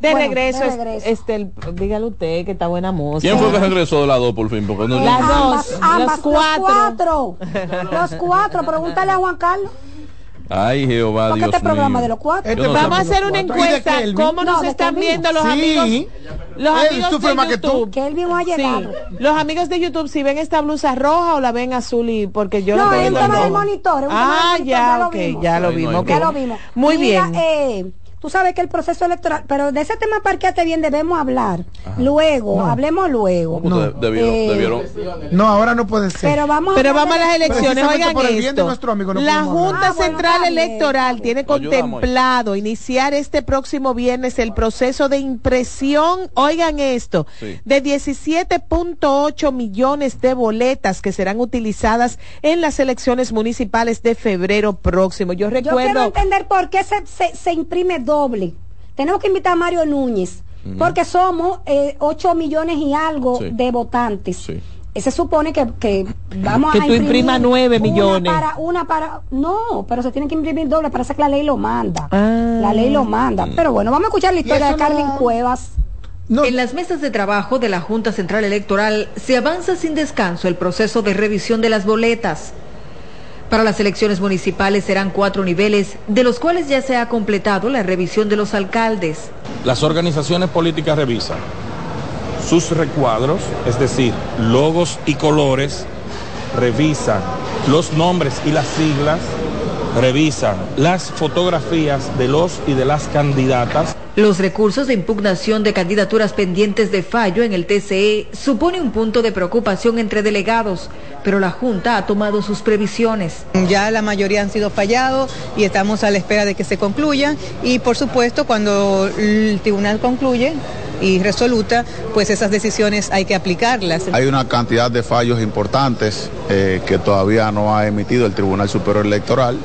De Bueno, regreso, de regreso. este, el- dígale usted que está buena música. ¿Quién fue que regresó de la 2 por fin? Porque no, Las ambas, dos, ambas, los cuatro. Los cuatro. Los cuatro. Pregúntale a Juan Carlos. Ay, Jehová, Dios este programa mío. de los cuatro. No Vamos a hacer una encuesta. Kelvin? ¿Cómo nos No, están Kelvin. viendo los Sí. amigos? Los Él amigos sufre de más. YouTube. Que él mismo ha Sí. llegado. Los amigos de YouTube, si ven esta blusa roja o la ven azul y porque yo no, la es un tema del roja. monitor. Ah, ya, ya lo no vimos. Ya lo vimos. Muy Mira, bien. Tú sabes que el proceso electoral, pero de ese tema parqueate bien debemos hablar. Luego, hablemos luego. ¿Cómo te- debieron, Eh, debieron? No, ahora no puede ser. Pero vamos a Pero hablar vamos a de- las elecciones, oigan por el bien de esto. nuestro amigo no la. Junta Ah, bueno, Central. Electoral tiene Ayudamos. contemplado iniciar este próximo viernes el proceso de impresión, oigan esto, Sí. de 17.8 millones de boletas que serán utilizadas en las elecciones municipales de febrero próximo. Yo Yo quiero recuerdo entender por qué se, se, se imprime doble. Tenemos que invitar a Mario Núñez, porque somos eh, 8 millones y algo Sí. de votantes. Sí. se supone que, que vamos Que a tú imprimas nueve una millones. Para, una para, no, pero se tiene que imprimir doble, parece que la ley lo manda. La ley lo manda. Pero bueno, vamos a escuchar la historia de Carmen Cuevas. En las mesas de trabajo de la Junta Central Electoral se avanza sin descanso el proceso de revisión de las boletas. Para las elecciones municipales serán cuatro niveles, de los cuales ya se ha completado la revisión de los alcaldes. Las organizaciones políticas revisan sus recuadros, es decir, logos y colores, revisan los nombres y las siglas, revisan las fotografías de los y de las candidatas. Los recursos de impugnación de candidaturas pendientes de fallo en el TCE supone un punto de preocupación entre delegados, pero la Junta ha tomado sus previsiones. Ya la mayoría han sido fallados y estamos a la espera de que se concluyan y por supuesto cuando el tribunal concluye y resoluta, pues esas decisiones hay que aplicarlas. Hay una cantidad de fallos importantes eh, que todavía no ha emitido el Tribunal Superior Electoral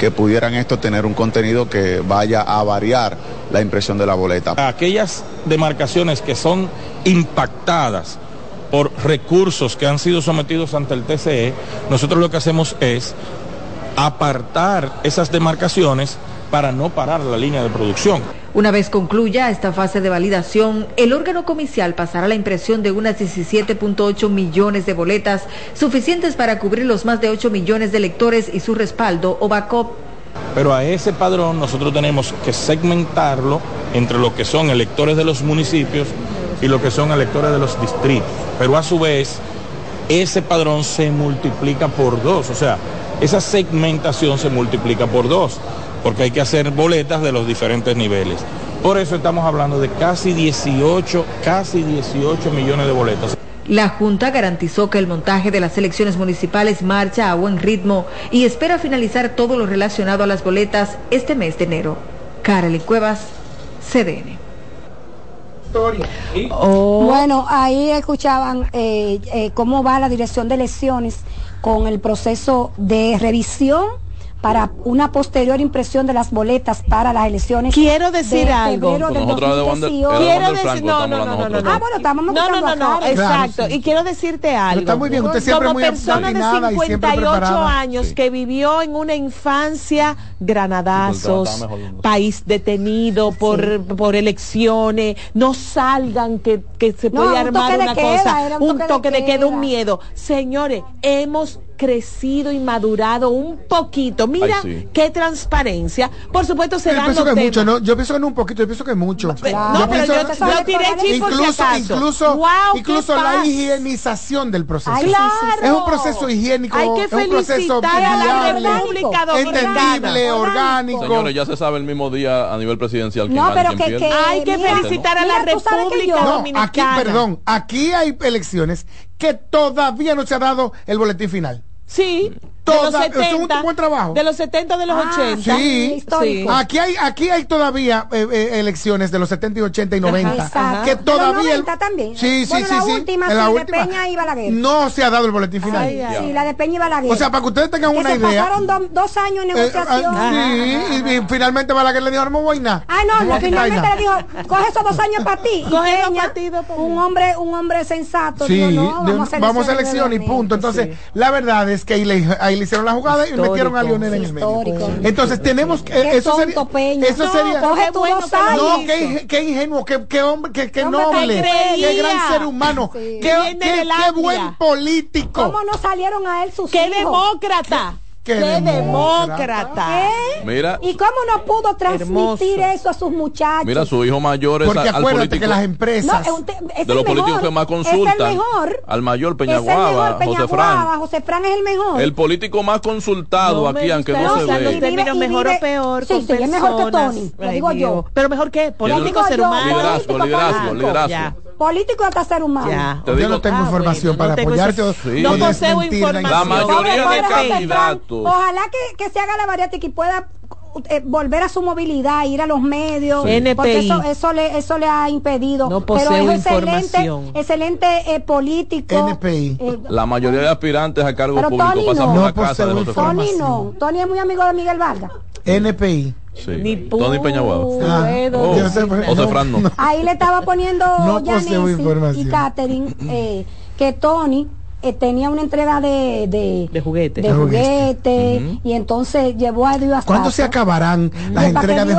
que pudieran esto tener un contenido que vaya a variar la impresión de la boleta. Aquellas demarcaciones que son impactadas por recursos que han sido sometidos ante el TCE, nosotros lo que hacemos es apartar esas demarcaciones para no parar la línea de producción. Una vez concluya esta fase de validación, el órgano comicial pasará la impresión de unas 17.8 millones de boletas, suficientes para cubrir los más de 8 millones de electores y su respaldo o backup. Pero a ese padrón nosotros tenemos que segmentarlo entre lo que son electores de los municipios y lo que son electores de los distritos. Pero a su vez, ese padrón se multiplica por dos, o sea, esa segmentación se multiplica por dos, porque hay que hacer boletas de los diferentes niveles. Por eso estamos hablando de casi 18, casi 18 millones de boletas. La Junta garantizó que el montaje de las elecciones municipales marcha a buen ritmo y espera finalizar todo lo relacionado a las boletas este mes de enero. Carolyn Cuevas, CDN. Bueno, ahí escuchaban eh, eh, cómo va la dirección de elecciones con el proceso de revisión para una posterior impresión de las boletas para las elecciones. Quiero decir de algo. del Nosotros de Wander- 2018. era de Quiero decir, Franco, no, no, no, no, no, no. Ah, bueno, estamos No, no, no, no, exacto. Claro, sí. Y quiero decirte algo. está muy bien, usted siempre Como muy persona de atinada y siempre 58 preparada. años Sí. que vivió en una infancia granadazos, país detenido por, por elecciones, no salgan que, que se No, puede un armar toque de una queda, cosa, un un toque de toque de queda, queda. un miedo. Señores, hemos crecido y madurado un poquito. Mira Ay, sí. qué transparencia. Por supuesto se Yo dan pienso los que es mucho, temas. ¿no? Yo pienso que no un poquito, yo pienso que es mucho. No, pero yo- yo tiré chispo por si incluso, acaso. incluso, Wow, incluso la paz. higienización del proceso. Ay, claro. Es un proceso higiénico, Hay que es un proceso felicitar a la viable, República Dominicana. entendible, orgánico. Señores, ya se sabe el mismo día a nivel presidencial quién No, pero que- Hay que Mira, felicitar a la mira, República yo- No, Dominicana. aquí, perdón, aquí hay elecciones que todavía no se ha dado el boletín final. Sí. Toda- de los es un 70, buen trabajo. De los 70, de los 80. Sí, Sí. Aquí hay, aquí hay todavía eh, eh, elecciones de los 70 y 80 y 90 Exacto. que De los todavía 90 también. Sí, sí, Bueno, sí, la sí. última, En sí, la de última. Peña y Balaguer. No se ha dado el boletín final. Ay, ay. Sí, la de Peña y Balaguer. O sea, para que ustedes tengan que una se idea. pasaron do- dos años en eh, negociación. ah, sí, y, y finalmente Balaguer le dijo, no me voy nada. Ah, no, a finalmente le dijo, coge esos dos años para ti. Coge dos Peña, un hombre, un hombre sensato, Sí, dijo, no, vamos a vamos a elecciones elección y punto. Entonces, la verdad es que ahí le, hicieron la jugada y Histórico, metieron a Lionel en el medio. histórico. Entonces, tenemos que. Qué eso sería. Peña. Eso No, sería. coge bueno. No, qué, qué ingenuo, qué, qué hombre, qué, qué noble, qué gran ser humano, Sí. qué, qué- buen político. ¿Cómo no salieron a él sus ¡Qué hijos? demócrata! Qué ¡Qué demócrata! ¿Qué? Mira, ¿Y cómo no pudo transmitir Hermoso. eso a sus muchachos? mira, su hijo mayor es Porque al, al acuérdate político. que las empresas. No, es es de el los políticos que más Es el consultan. mejor. Al mayor mejor, Peñaguaba, José Peñaguaba, Fran. José Fran es el mejor. El político más consultado No aquí, aunque no se ve. Y vive- y mejor vive- o peor Sí, con sí, es mejor que. Tony, lo digo yo. Pero mejor que político ser humano. Liderazgo, liderazgo, liderazgo. Político hasta ser humano. Ya. Yo digo- no tengo Ah, información bueno, para no apoyarte o, Sí. No poseo información. La mayoría Pobre de candidatos. Ojalá que, que se haga la bariátrica y pueda eh, volver a su movilidad, ir a los medios, Sí. porque NPI. eso, eso le eso le ha impedido. No Pero poseo es excelente, información. excelente eh, político. NPI. Eh, La mayoría de aspirantes a cargo Pero público pasan no. por la No casa de. Tony no, Tony es muy amigo de Miguel Vargas. NPI. Sí. Ni Tony Peñaguaba. Ah, Oh, José Fran no. Ahí le estaba poniendo No Yanesi y. Catherine eh, que Tony eh, tenía una entrega de, de, de juguetes. de juguete, y entonces llevó a Dios ¿Cuándo se acabarán las entregas de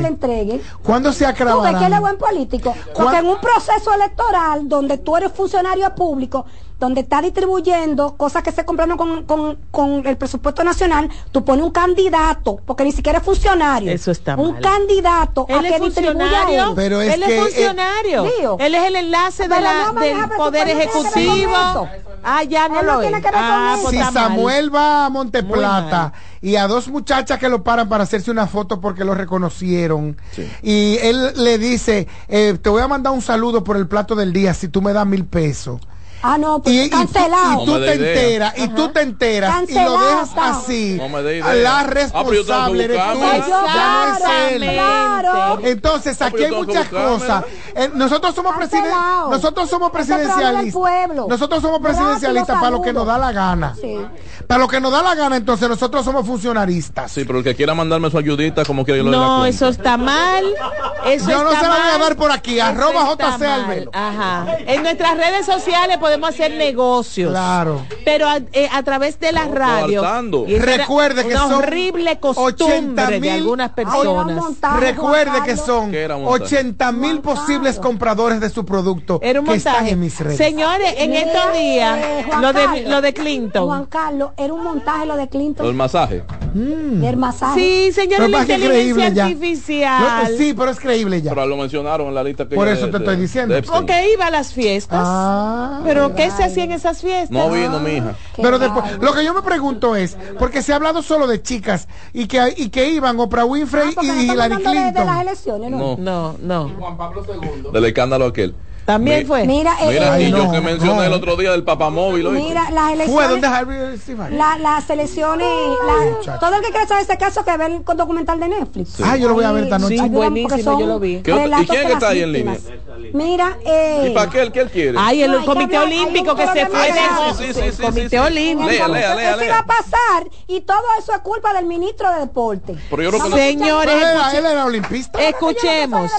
le juguetes? entregue. ¿Cuándo se Tú ves que él es acabarán? buen político. Porque en un proceso electoral donde tú eres funcionario público, donde está distribuyendo cosas que se compraron con, con, con el presupuesto nacional, tú pones un candidato, porque ni siquiera es funcionario. Eso está Un mal. candidato Él a es que distribuya funcionario. él. Pero es él que, es eh, funcionario. Lío. él es el enlace de la, no del poder con ejecutivo. Ah, ya no Él lo tiene que ver con Ah, eso. pues si mal. Samuel va a Monteplata y a dos muchachas que lo paran para hacerse una foto porque lo reconocieron y él le dice eh, te voy a mandar un saludo por el plato del día si tú me das mil pesos Ah, no, pues y, y tú- cancelado. y tú te enteras y tú te enteras y lo dejas así No me idea. la Ah, responsable eres tú ya no es él Claro. entonces Ah, aquí hay muchas cosas Eh, nosotros somos presiden- Cancelado. nosotros somos presidencialistas nosotros somos presidencialistas para lo que nos da la gana Sí. para lo que nos da la gana, entonces nosotros somos funcionaristas. Sí, pero el que quiera mandarme su ayudita, como quiera yo lo No, eso está mal. Eso Yo no se la voy a dar por aquí, Eso arroba JC. Ajá. En nuestras redes sociales podemos hacer negocios. Claro. Pero a, eh, a través de la radio. y Recuerde que una son horrible costumbre de algunas personas. Recuerde que son ¿Qué era montaje? 80 mil posibles compradores de su producto Era un que están montaje. en mis redes. Señores, en Mire, estos días, eh, lo de, Carlos. lo de Clinton. Juan Carlos, era un montaje lo de Clinton. masaje. El masaje. Sí, señores, la inteligencia artificial. No, sí, pero es creíble ya. Pero lo mencionaron en la lista que Por de- eso te de- estoy diciendo. Ok, iba a las fiestas. Ah. pero ¿qué se hacía en esas fiestas? No vino, mi hija. Pero después, lo que yo me pregunto es, porque se ha hablado solo de chicas y que, y que iban Oprah Winfrey Ah, y Hillary hablando de, de las Clinton. elecciones, ¿no? No. No, no. Del escándalo aquel. También Mi- fue. Mira, eh, Mira, eh, y yo que mencioné no. el otro día del papamóvil. mira, las Fue elecciones. la- las elecciones, la- todo el que quiera saber ese caso que ve el documental de Netflix. Ah, yo lo voy a ver esta noche. Sí, buenísimo, yo lo vi. ¿Qué otro- relatos ¿Y quién está ahí en víctimas. Mira, eh, ¿Y para qué? él- ¿Qué él quiere? Ay, el No, Comité hablar- Olímpico que se fue Sí, sí, sí, el sí, Comité sí, sí. Olímpico. Lea, lea, lea, eso iba a pasar y todo eso es culpa del ministro de deporte. Pero yo creo que no- Señores, Él era, escuche- él era olimpista. escuchemos.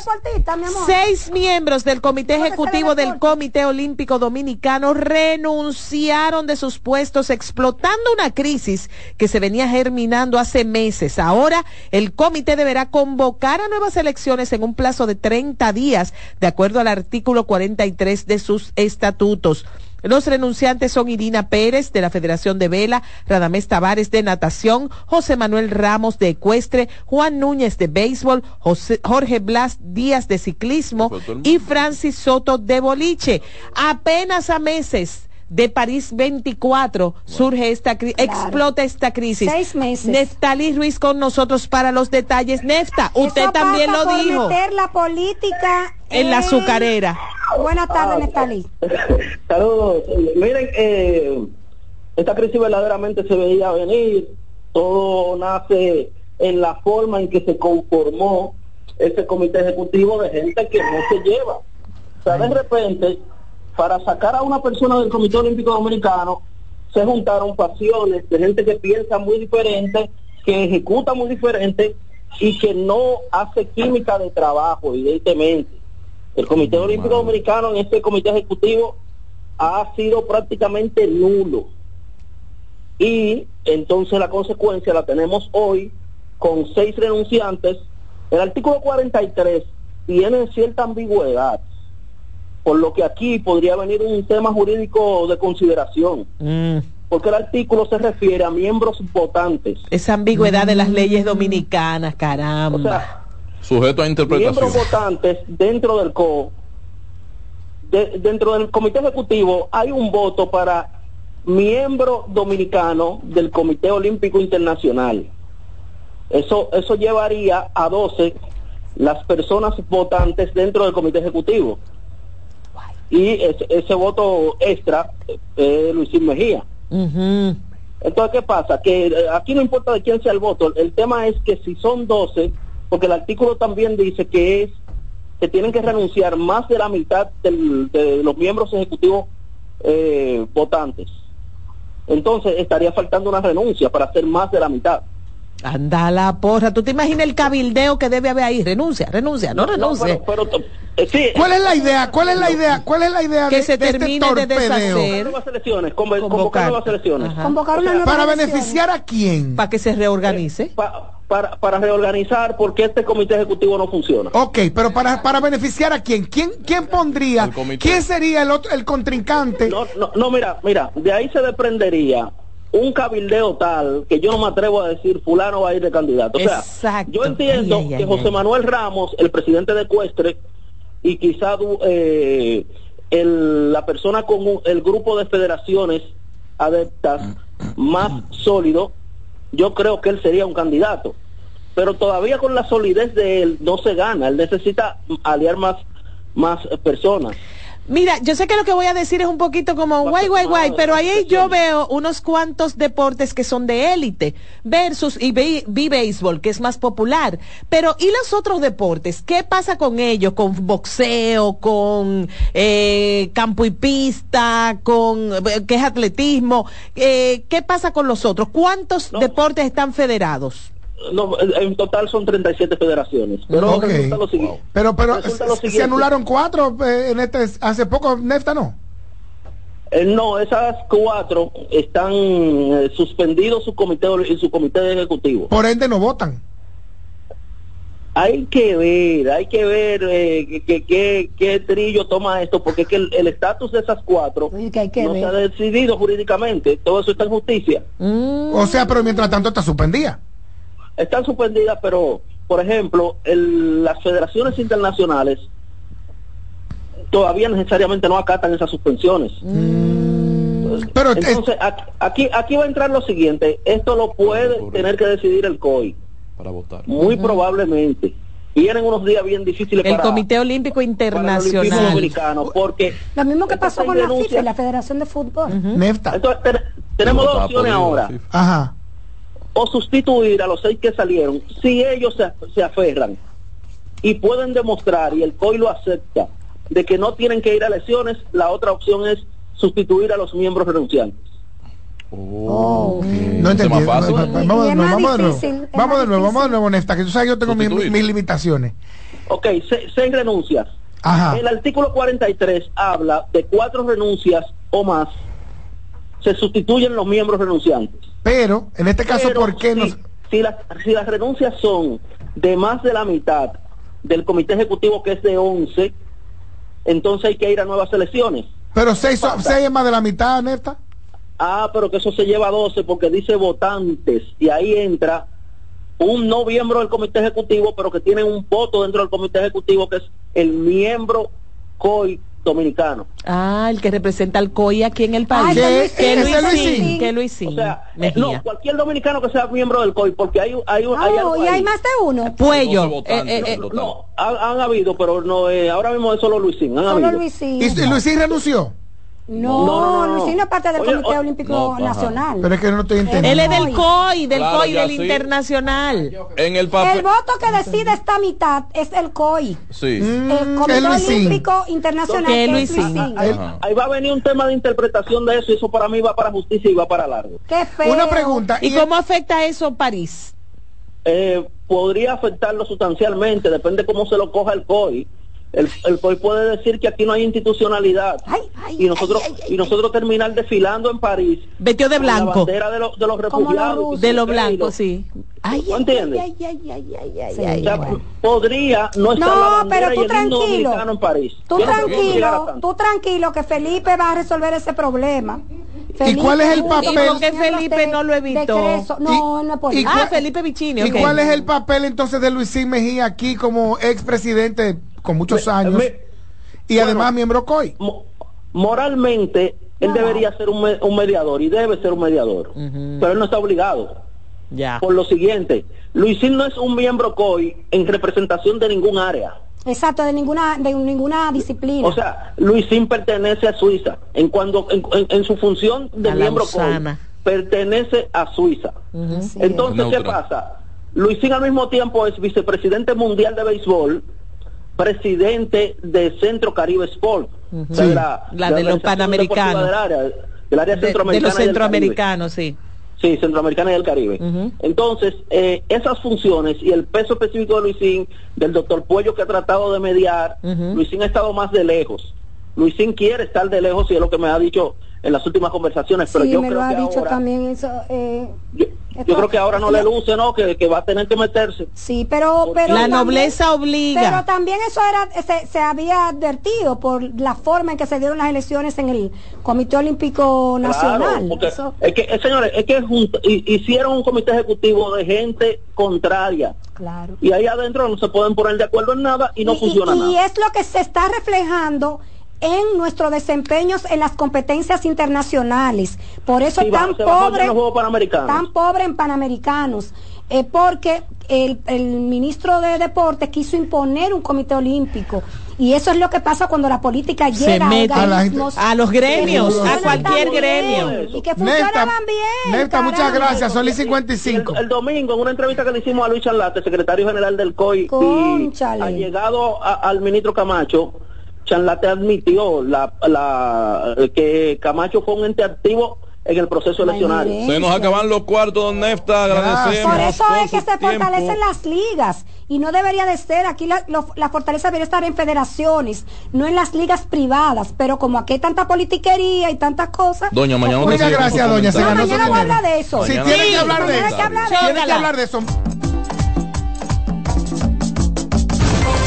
Seis miembros del Comité que Ejecutivo del. Comité Olímpico Dominicano renunciaron de sus puestos explotando una crisis que se venía germinando hace meses. Ahora el comité deberá convocar a nuevas elecciones en un plazo de 30 días, de acuerdo al artículo 43 de sus estatutos. Los renunciantes son Irina Pérez de la Federación de Vela, Radamés Tavares de Natación, José Manuel Ramos de Ecuestre, Juan Núñez de Béisbol, José- Jorge Blas Díaz de Ciclismo mundo. y Francis Soto de Boliche. Apenas a meses de París 24 surge esta crisis, explota esta crisis. Seis meses. Neftali Ruiz con nosotros para los detalles. Nefta, usted Eso también pasa lo por dijo meter la política en la azucarera. Buenas tardes, Nestalí. Saludos. Miren, eh, esta crisis verdaderamente se veía venir. Todo nace en la forma en que se conformó ese comité ejecutivo de gente que no se lleva. O sea, de repente, para sacar a una persona del Comité Olímpico Dominicano, se juntaron pasiones de gente que piensa muy diferente, que ejecuta muy diferente y que no hace química de trabajo, evidentemente. El Comité Olímpico Dominicano en este comité ejecutivo ha sido prácticamente nulo. Y entonces la consecuencia la tenemos hoy con seis renunciantes. El artículo 43 tiene cierta ambigüedad, por lo que aquí podría venir un tema jurídico de consideración, Mm, porque el artículo se refiere a miembros votantes. esa ambigüedad de las leyes dominicanas, caramba. O sea, Sujeto a interpretación. miembros votantes dentro del CO, de- dentro del comité ejecutivo hay un voto para miembro dominicano del Comité Olímpico Internacional. Eso, eso llevaría a 12 las personas votantes dentro del comité ejecutivo. Y ese, ese voto extra es Luisín Mejía. Entonces, ¿qué pasa? Que eh, aquí no importa de quién sea el voto, el tema es que si son 12, porque el artículo también dice que es que tienen que renunciar más de la mitad del- de los miembros ejecutivos eh, votantes. Entonces, estaría faltando una renuncia para hacer más de la mitad. Anda la porra. ¿Tú te imaginas el cabildeo que debe haber ahí? Renuncia, renuncia, no, renuncie. pero, pero, Eh, sí, ¿Cuál es la eh, idea? ¿Cuál es la idea? ¿Cuál es la idea Que de, se de este termine de torpedeo? deshacer. nuevas elecciones, convocar nuevas elecciones. Convocar una nueva ¿Para elección. beneficiar a quién? Para que se reorganice. Pa- para, para reorganizar porque este comité ejecutivo no funciona. Ok, pero para, para beneficiar a quién? ¿Quién, quién pondría? ¿Quién sería el otro, el contrincante? No, no, no, mira, mira, de ahí se desprendería un cabildeo tal que yo no me atrevo a decir fulano va a ir de candidato. O sea, Exacto. yo entiendo Ay, ay, que ay, José ay. Manuel Ramos, el presidente de Ecuestre, y quizá du- eh, el- la persona con un- el grupo de federaciones adeptas más sólido, yo creo que él sería un candidato. Pero todavía con la solidez de él no se gana, él necesita aliar más, más personas. Mira, yo sé que lo que voy a decir es un poquito como guay, guay, guay, pero ahí yo veo unos cuantos deportes que son de élite versus y vi, vi béisbol, que es más popular. Pero ¿y los otros deportes? ¿Qué pasa con ellos? Con boxeo, con eh, campo y pista, con eh, que es atletismo. Eh, ¿Qué pasa con los otros? ¿Cuántos deportes están federados? No, en total son 37 federaciones. Pero Ok. resulta lo siguiente. Pero, pero Resulta lo se- anularon cuatro eh, en este, hace poco, Nefta no. Eh, no, esas cuatro están eh, suspendidos su comité y su comité ejecutivo. Por ende no votan. Hay que ver, hay que ver eh, que- que- que- qué trillo toma esto, porque es que el estatus de esas cuatro que no se ha decidido jurídicamente. Todo eso está en justicia. O sea, pero mientras tanto está suspendida. Están suspendidas, pero, por ejemplo, el- las federaciones internacionales todavía necesariamente no acatan esas suspensiones. Pero Entonces, aquí, aquí, aquí va a entrar lo siguiente, esto lo puede tener que decidir el COI, para votar. muy probablemente. Vienen unos días bien difíciles El para, Comité Olímpico para el Internacional. Dominicano, porque Lo mismo que Estas pasó con la FIFA y la Federación de Fútbol. Nefta. Entonces, ten- tenemos dos opciones ahora. Ajá. O sustituir a los seis que salieron si ellos se, se aferran y pueden demostrar y el COI lo acepta de que no tienen que ir a elecciones la otra opción es sustituir a los miembros renunciantes No Ese entendí. va- Vamos de nuevo, vamos de nuevo. Vamos de nuevo, vamos de difícil. nuevo, Nefta, que tú sabes que yo tengo mis, mis limitaciones. ok se- seis renuncias Ajá. el artículo 43 habla de cuatro renuncias o más se sustituyen los miembros renunciantes Pero, en este caso, Pero ¿por qué si, no? si, las, si las renuncias son de más de la mitad del comité ejecutivo que es de 11, entonces hay que ir a nuevas elecciones. Pero seis, es más de la mitad, Nefta. Ah, pero que eso se lleva a 12 porque dice votantes y ahí entra un no miembro del comité ejecutivo, pero que tiene un voto dentro del comité ejecutivo que es el miembro COI dominicano. Ah, el que representa al COI aquí en el país. que que Luisín, que Luisín. O sea, eh, Mejía. no, cualquier dominicano que sea miembro del COI, porque hay, hay, hay algo Oh, y hay más de uno. Puello. Votantes eh, eh, total. No, han, han habido, pero no eh, ahora mismo es solo Luisín. Han Solo habido. Luisín. ¿Y, y Luisín renunció? No, No, no, no, es parte del Oye, Comité o- Olímpico no, ajá. Nacional. Pero es que no estoy él entendiendo. es del COI, del Claro, COI, del sí. internacional. En el El voto que decide esta mitad es el COI, Sí. Mm, el Comité es Luisín. Olímpico Internacional, Que es Luisín. Ahí, Ajá. ahí va a venir un tema de interpretación de eso y eso para mí va para justicia y va para largo. Qué feo. Una pregunta. ¿Y y- cómo afecta eso París? Eh, podría afectarlo sustancialmente, depende cómo se lo coja el COI. El, el COI puede decir que aquí no hay institucionalidad Ay, ay, y nosotros ay, ay, ay, y nosotros terminar desfilando en París Vestido de con la blanco. bandera de, los- de los los refugiados. De lo Ok, blanco, lo- sí. Ay, ¿No ay, entiendes? O sea, bueno. podría no estar No, la bandera pero y tú el tranquilo. en París. Tú Yo tranquilo, tú tranquilo que Felipe va a resolver ese problema. Felipe cuál es el papel? con ¿Y por qué los miembros Felipe de- no lo evitó? No, no por y. Ah, Felipe Vicini, ¿Y cuál es el papel entonces de Luisín Mejía aquí como expresidente con muchos Me- años me- y bueno, además miembro COI? mo- moralmente él debería ser un, me- un mediador y debe ser un mediador, pero él no está obligado. Ya. Por lo siguiente, Luisín no es un miembro COI en representación de ningún área. Exacto, de ninguna, de ninguna disciplina. O sea, Luisín pertenece a Suiza. En cuando en, en- en su función de A miembro COI, pertenece a Suiza. Entonces, ¿qué pasa? Luisín al mismo tiempo es vicepresidente mundial de béisbol, presidente de Centro Caribe Sport, o sea, Sí. de la, La de los Panamericanos. Del área, del área De, de centroamericana. los y del Caribe. centroamericanos, sí. Sí, Centroamericana y del Caribe. Entonces, eh, esas funciones y el peso específico de Luisín, del doctor Puello que ha tratado de mediar, Luisín ha estado más de lejos. Luisín quiere estar de lejos y es lo que me ha dicho en las últimas conversaciones, pero sí, yo me creo lo ha que dicho ahora, también eso. eh, yo creo que ahora no le luce, ¿no? Que, que va a tener que meterse. Sí, pero, pero La también- nobleza obliga. Pero también eso era se, se había advertido por la forma en que se dieron las elecciones en el Comité Olímpico Nacional. Claro, porque Eso- es que, eh, señores, es que hicieron un comité ejecutivo de gente contraria. Claro. Y ahí adentro no se pueden poner de acuerdo en nada y no y, funciona y nada. es lo que se está reflejando en nuestros desempeños en las competencias internacionales. Por eso Sí, tan pobre, tan pobre en Panamericanos, eh, porque el, el ministro de Deportes quiso imponer un comité olímpico. Y eso es lo que pasa cuando la política Se llega mete a a la organismos gente- a los gremios, a cualquier bien gremio. Y que funcionaban bien. Muchas gracias. Son las 55. El, el domingo, en una entrevista que le hicimos a Luis Charlate, secretario general del COI, y ha llegado a- al ministro Camacho, Charlate admitió la, la, que Camacho fue un ente activo en el proceso eleccional. Se nos acaban los cuartos, don Nefta. Agradecemos. Por eso es que se tiempo. fortalecen las ligas y no debería de ser. Aquí la, lo- la fortaleza debería estar en federaciones, no en las ligas privadas. Pero como aquí hay tanta politiquería y tantas cosas. Doña, mañana pues, Muchas gracias, doña. Se No, mañana voy a hablar de eso. Sí, Mañana- tiene que hablar de eso. Tiene que hablar de eso.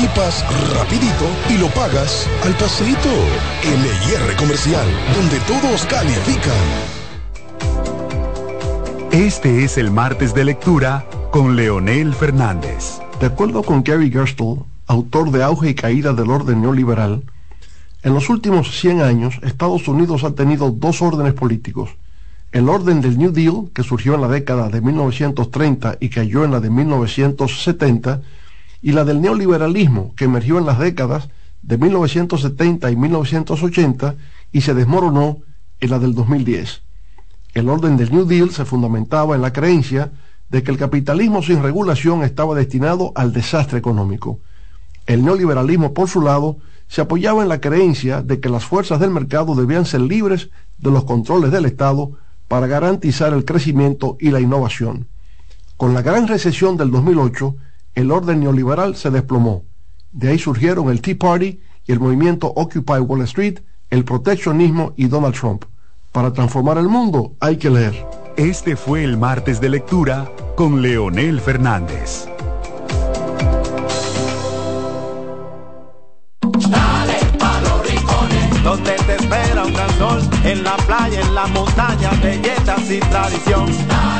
equipas rapidito y lo pagas al pasito. LIR Comercial, donde todos califican. Este es el martes de lectura con Leonel Fernández. De acuerdo con Gary Gerstle, autor de Auge y Caída del Orden Neoliberal, en los últimos 100 años Estados Unidos ha tenido dos órdenes políticos. El orden del New Deal, que surgió en la década de 1930 y cayó en la de 1970, y la del neoliberalismo, que emergió en las décadas de 1970 y 1980 y se desmoronó en la del 2010. El orden del New Deal se fundamentaba en la creencia de que el capitalismo sin regulación estaba destinado al desastre económico. El neoliberalismo, por su lado, se apoyaba en la creencia de que las fuerzas del mercado debían ser libres de los controles del Estado para garantizar el crecimiento y la innovación. Con la gran recesión del 2008, el orden neoliberal se desplomó. De ahí surgieron el Tea Party y el movimiento Occupy Wall Street, el proteccionismo y Donald Trump. Para transformar el mundo hay que leer. Este fue el martes de lectura con Leonel Fernández. Dale pa' los rincones, donde te espera un gran sol, en la playa, en la montaña, belletas y tradición. Dale pa' los rincones,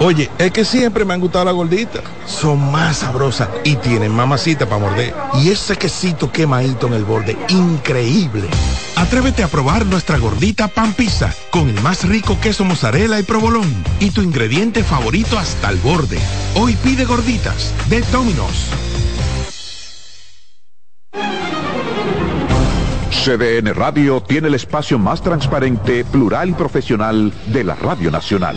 Oye, es que siempre me han gustado las gorditas. Son más sabrosas y tienen mamacita para morder. Y ese quesito quemadito en el borde, increíble. Atrévete a probar nuestra gordita pan pizza con el más rico queso mozzarella y provolón y tu ingrediente favorito hasta el borde. Hoy pide gorditas de Domino's. CDN Radio tiene el espacio más transparente, plural y profesional de la Radio Nacional.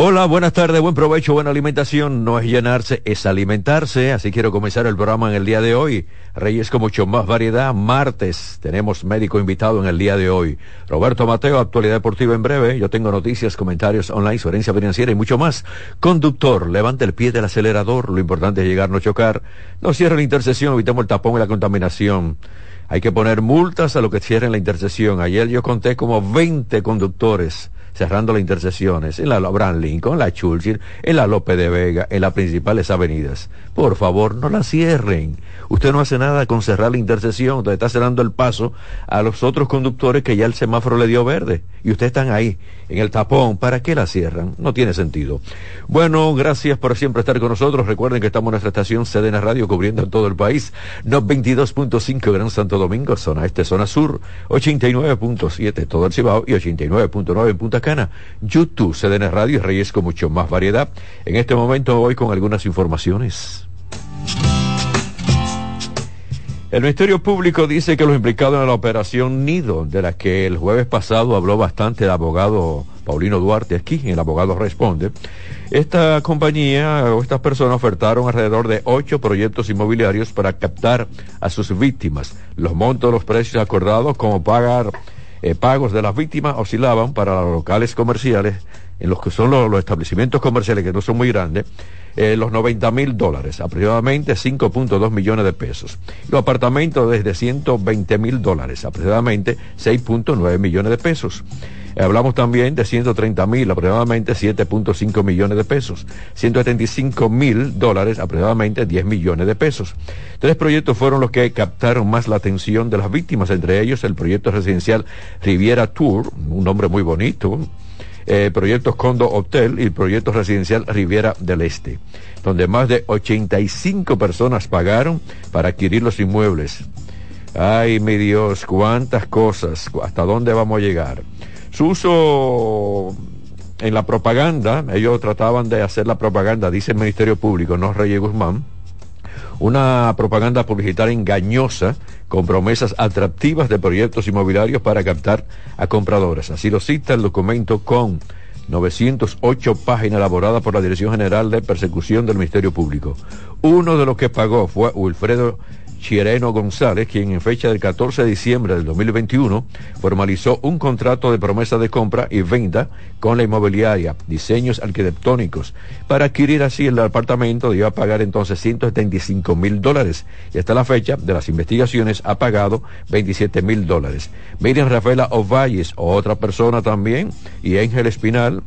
Hola, buenas tardes, buen provecho, buena alimentación. No es llenarse, es alimentarse. Así quiero comenzar el programa en el día de hoy. Reyes con mucho más variedad. Martes tenemos médico invitado en el día de hoy. Roberto Mateo, actualidad deportiva en breve. Yo tengo noticias, comentarios online, su herencia financiera y mucho más. Conductor, levante el pie del acelerador. Lo importante es llegar, no chocar. No cierre la intersección, evitemos el tapón y la contaminación. Hay que poner multas a lo que cierren la intersección. Ayer yo conté como 20 conductores cerrando las intersecciones en la Abraham Lincoln, la Churchill, en la Lope de Vega, en las principales avenidas. Por favor, no la cierren. Usted no hace nada con cerrar la intersección, usted está cerrando el paso a los otros conductores que ya el semáforo le dio verde. Y ustedes están ahí, en el tapón. ¿Para qué la cierran? No tiene sentido. Bueno, gracias por siempre estar con nosotros. Recuerden que estamos en nuestra estación Sedena Radio cubriendo en todo el país. No 22.5 Gran Santo Domingo, zona este, zona sur. 89.7 todo el Cibao y 89.9 en Punta YouTube, CDN Radio y Reyes con mucho más variedad. En este momento voy con algunas informaciones. El Ministerio Público dice que los implicados en la operación Nido, de la que el jueves pasado habló bastante el abogado Paulino Duarte aquí, el abogado responde, esta compañía o estas personas ofertaron alrededor de ocho proyectos inmobiliarios para captar a sus víctimas. Los montos, los precios acordados, como pagar eh, pagos de las víctimas, oscilaban para los locales comerciales, en los que son los, establecimientos comerciales que no son muy grandes, eh, los 90 mil dólares, aproximadamente 5.2 millones de pesos. Los apartamentos desde 120 mil dólares, aproximadamente 6.9 millones de pesos. Hablamos también de 130 mil, aproximadamente 7.5 millones de pesos. 175 mil dólares, aproximadamente 10 millones de pesos. Tres proyectos fueron los que captaron más la atención de las víctimas, entre ellos el proyecto residencial Riviera Tour, un nombre muy bonito, eh, proyectos Condo Hotel y el proyecto residencial Riviera del Este, donde más de 85 personas pagaron para adquirir los inmuebles. Ay, mi Dios, cuántas cosas, hasta dónde vamos a llegar. Su uso en la propaganda, ellos trataban de hacer la propaganda, dice el Ministerio Público, no Reyes Guzmán, una propaganda publicitaria engañosa con promesas atractivas de proyectos inmobiliarios para captar a compradores. Así lo cita el documento con 908 páginas elaborada por la Dirección General de Persecución del Ministerio Público. Uno de los que pagó fue Wilfredo Chireno González, quien en fecha del 14 de diciembre del 2021 formalizó un contrato de promesa de compra y venta con la inmobiliaria Diseños Arquitectónicos para adquirir así el apartamento iba pagar entonces 175 mil dólares y hasta la fecha de las investigaciones ha pagado 27 mil dólares. Miriam Rafaela Ovalles, otra persona también, y Ángel Espinal,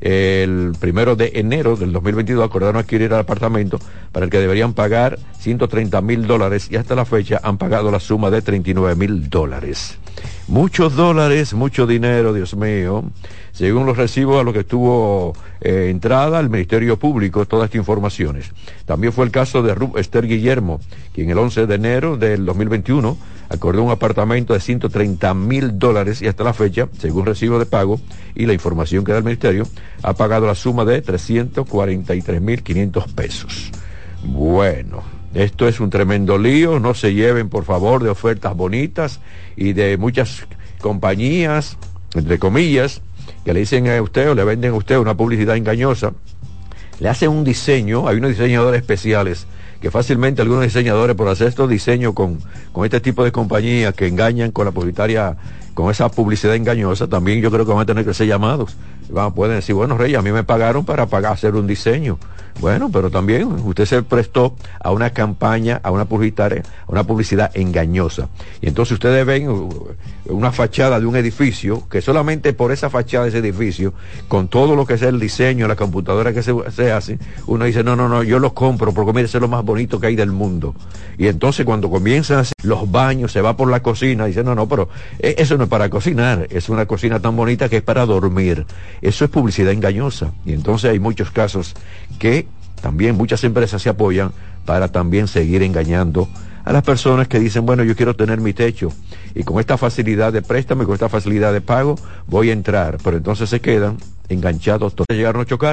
el primero de enero del 2022 acordaron adquirir el apartamento para el que deberían pagar 130 mil dólares y hasta la fecha han pagado la suma de 39 mil dólares. Muchos dólares, mucho dinero, Dios mío. Según los recibos a los que tuvo eh, entrada el Ministerio Público, todas estas informaciones. También fue el caso de Ruth Esther Guillermo, quien el 11 de enero del 2021 acordó un apartamento de 130 mil dólares y hasta la fecha, según recibo de pago y la información que da el Ministerio, ha pagado la suma de 343 mil 500 pesos. Bueno, esto es un tremendo lío, no se lleven por favor de ofertas bonitas y de muchas compañías, entre comillas, que le dicen a usted o le venden a usted una publicidad engañosa, le hacen un diseño, hay unos diseñadores especiales que fácilmente algunos diseñadores por hacer estos diseños con, con este tipo de compañías que engañan con la publicitaria, con esa publicidad engañosa, también yo creo que van a tener que ser llamados. Van, pueden decir, bueno, Rey, a mí me pagaron para pagar, hacer un diseño. Bueno, pero también usted se prestó a una campaña, a una publicitaria, a una publicidad engañosa. Y entonces ustedes ven una fachada de un edificio, que solamente por esa fachada de ese edificio, con todo lo que es el diseño, la computadora que se, se hace, uno dice, no, no, no, yo lo compro porque mire, es lo más bonito que hay del mundo. Y entonces cuando comienzan los baños, se va por la cocina, dice, no, no, pero eh, eso no es para cocinar, es una cocina tan bonita que es para dormir. Eso es publicidad engañosa. Y entonces hay muchos casos que también muchas empresas se apoyan para también seguir engañando a las personas que dicen, bueno, yo quiero tener mi techo y con esta facilidad de préstamo y con esta facilidad de pago voy a entrar, pero entonces se quedan enganchados, a chocar.